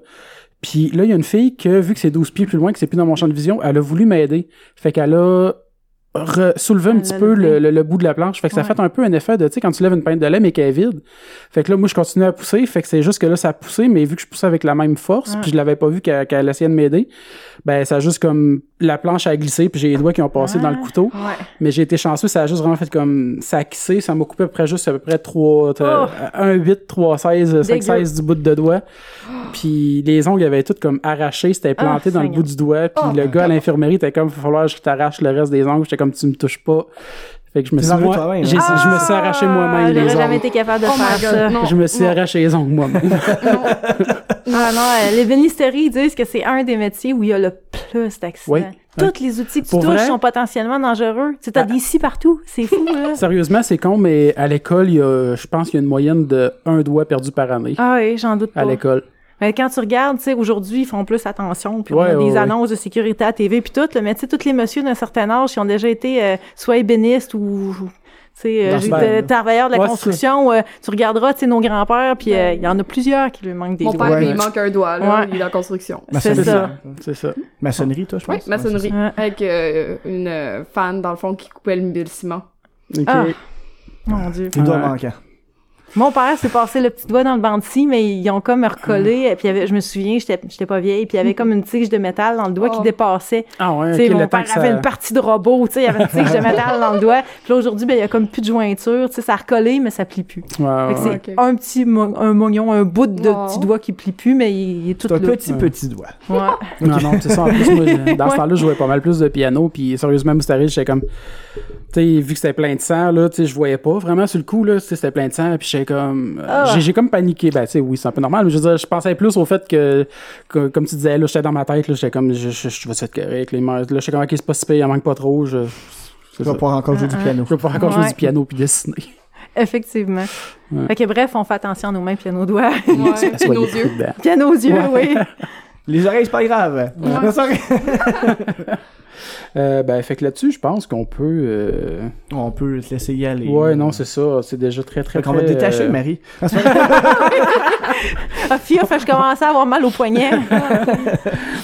Puis là, il y a une fille que, vu que c'est 12 pieds plus loin, que c'est plus dans mon champ de vision, elle a voulu m'aider. Fait qu'elle a soulevé un Elle petit peu le, le- le bout de la planche. Fait que ça fait un peu un effet de, tu sais, quand tu lèves une pinte de lait mais qu'elle est vide. Fait que là, moi, je continue à pousser. Fait que c'est juste que là, ça a poussé, mais vu que je poussais avec la même force, Ouais. puis je l'avais pas vu qu'elle qu'elle essayait de m'aider, ben, ça a juste comme, la planche a glissé, puis j'ai les doigts qui ont passé dans le couteau. Ouais. Mais j'ai été chanceux, ça a juste vraiment fait comme, ça a quissé, ça m'a coupé à peu près juste à peu près 3, Oh! 1, 8, 3, 16, 5, Dégueu. 16 du bout de doigt. Puis les ongles avaient tout comme arraché, c'était planté Ah, dans le bout du doigt. Puis Oh. le gars à l'infirmerie était comme, il va falloir que je t'arrache le reste des ongles. J'étais comme, tu me touches pas. Fait que je me suis, je me suis arraché moi-même Ah, les J'aurais jamais ongles. été capable de Oh faire God, ça. non. Je me suis non. arraché les ongles moi-même. <laughs> Ah non, euh, les bénisteries ils disent que c'est un des métiers où il y a le plus d'accidents. Oui. Tous les outils que tu Pour touches vrai? sont potentiellement dangereux. Tu sais, t'as Ah. des scies partout. C'est fou, là. <laughs> Sérieusement, c'est con, mais à l'école, il y a, je pense qu'il y a une moyenne de un doigt perdu par année. Ah oui, j'en doute À pas. l'école. Mais quand tu regardes, tu sais, aujourd'hui, ils font plus attention, puis on Ouais, a des ouais, annonces de sécurité à TV, puis tout, là, mais tu sais, tous les messieurs d'un certain âge qui ont déjà été euh, soit ébénistes ou... Tu sais, euh, été travailleur de la Ouais, construction, euh, tu regarderas, tu sais, nos grands-pères, puis euh, il y en a plusieurs qui lui manquent des Mon doigts. père, Ouais. il manque un doigt, là, Ouais. il est en construction. C'est Maçonnerie. ça. C'est ça. Maçonnerie, toi, je pense. Oui, maçonnerie. Ouais. Avec euh, une fan, dans le fond, qui coupait le, ciment. Ok. Ah. Mon Dieu. Les doigts manquants. Mon père s'est passé le petit doigt dans le banc de scie, mais ils ont comme recollé. Et puis avait, je me souviens, j'étais, j'étais pas vieille, puis il y avait comme une tige de métal dans le doigt Oh. qui dépassait. Ah ouais, Tu ok, sais, mon le temps père ça... avait une partie de robot, tu sais, il y avait une tige de métal dans le doigt. Puis là, aujourd'hui, ben, il y a comme plus de jointure, tu sais, ça a recollé, mais ça plie plus. C'est un petit mo- un mognon, un bout de Oh. petit doigt qui plie plus, mais il, il est tout C'est un petit, petit doigt. Ouais. Non, non, c'est ça. En plus, moi, je- dans ce temps-là, je jouais pas mal plus de piano. Puis sérieusement, Moustaril, j'étais comme. Tu sais, vu que c'était plein de sang, là, je voyais pas vraiment sur le coup, là, c'était plein de sang, puis j'étais comme, euh, Ah. j'ai, j'ai comme paniqué, ben, tu oui, c'est un peu normal, mais je veux dire, je pensais plus au fait que, que- comme tu disais, là, j'étais dans ma tête, là, j'étais comme, je, je, je vais être correct, les mains, là, j'étais comme, ok, c'est pas si pire, il en manque pas trop, je, ça. pouvoir encore jouer du Ah, ah. piano. Je vais pouvoir encore jouer du piano puis dessiner. <laughs> Effectivement. Ouais. Fait que bref, on fait attention à nos mains puis à nos doigts. <laughs> Ouais, <laughs> puis nos yeux. à nos yeux, oui. Les oreilles, c'est pas grave. Euh, ben, fait que là-dessus, je pense qu'on peut, euh, On peut te laisser y aller. ouais, non, c'est ça, c'est déjà très, très, Fait qu'on va te détacher, euh, Marie. <laughs> Ah, Fia, fait que je commençais à avoir mal au poignet. <laughs>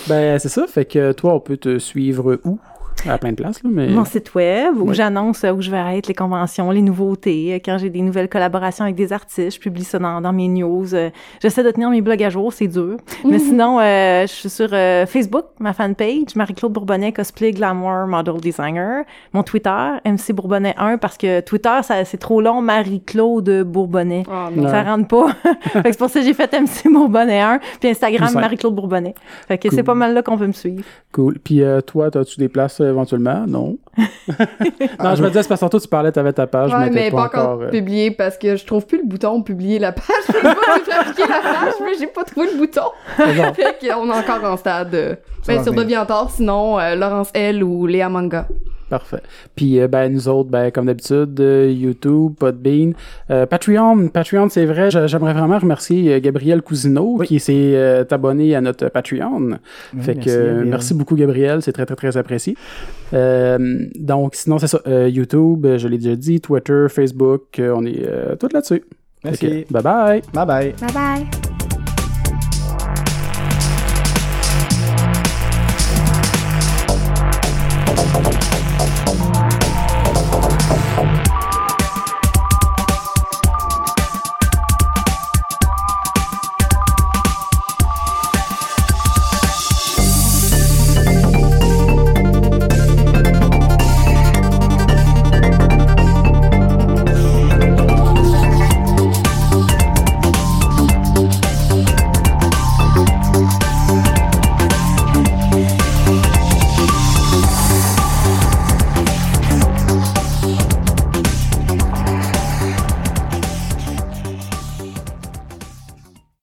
Ben, c'est ça. Fait que toi, on peut te suivre où? À plein de places, là, mais. Mon site web où j'annonce euh, où je vais être, les conventions, les nouveautés. euh, Quand j'ai des nouvelles collaborations avec des artistes, je publie ça dans, dans mes news. euh, J'essaie de tenir mes blogs à jour, c'est dur. Mais sinon, euh, je suis sur euh, Facebook, ma fanpage, Marie-Claude Bourbonnais, cosplay, glamour, model designer. Mon Twitter, MC Bourbonnais 1, parce que Twitter, c'est trop long, Marie-Claude Bourbonnais. Oh, non. Ça rentre pas. <laughs> c'est pour ça que j'ai fait MC Bourbonnais 1, puis Instagram. Marie-Claude Bourbonnais. Fait que Cool. c'est pas mal là qu'on peut me suivre. Cool. Puis euh, toi, as-tu des places éventuellement? Non. <laughs> non, je me disais, c'est parce que tantôt, tu parlais, t'avais ta page, Ouais, mais pas encore euh, publié parce que je trouve plus le bouton publier la page. <laughs> Je pas appliqué la page, mais j'ai pas trouvé le bouton. fait qu'on est encore en stade. euh, Ben, sur. Deviantard, sinon euh, Laurence L ou Léa Manga. Parfait. Puis, euh, ben, nous autres, ben, comme d'habitude, euh, YouTube, Podbean, euh, Patreon. Patreon, c'est vrai. j'a- J'aimerais vraiment remercier euh, Gabriel Cousineau Oui. qui s'est euh, abonné à notre Patreon. Oui, fait que merci, euh, Gabriel. merci beaucoup, Gabriel. C'est très, très, très apprécié. Euh, donc, sinon, c'est ça. euh, YouTube, je l'ai déjà dit, Twitter, Facebook, euh, on est euh, tout là-dessus. Merci. Que, bye bye. Bye bye. Bye bye!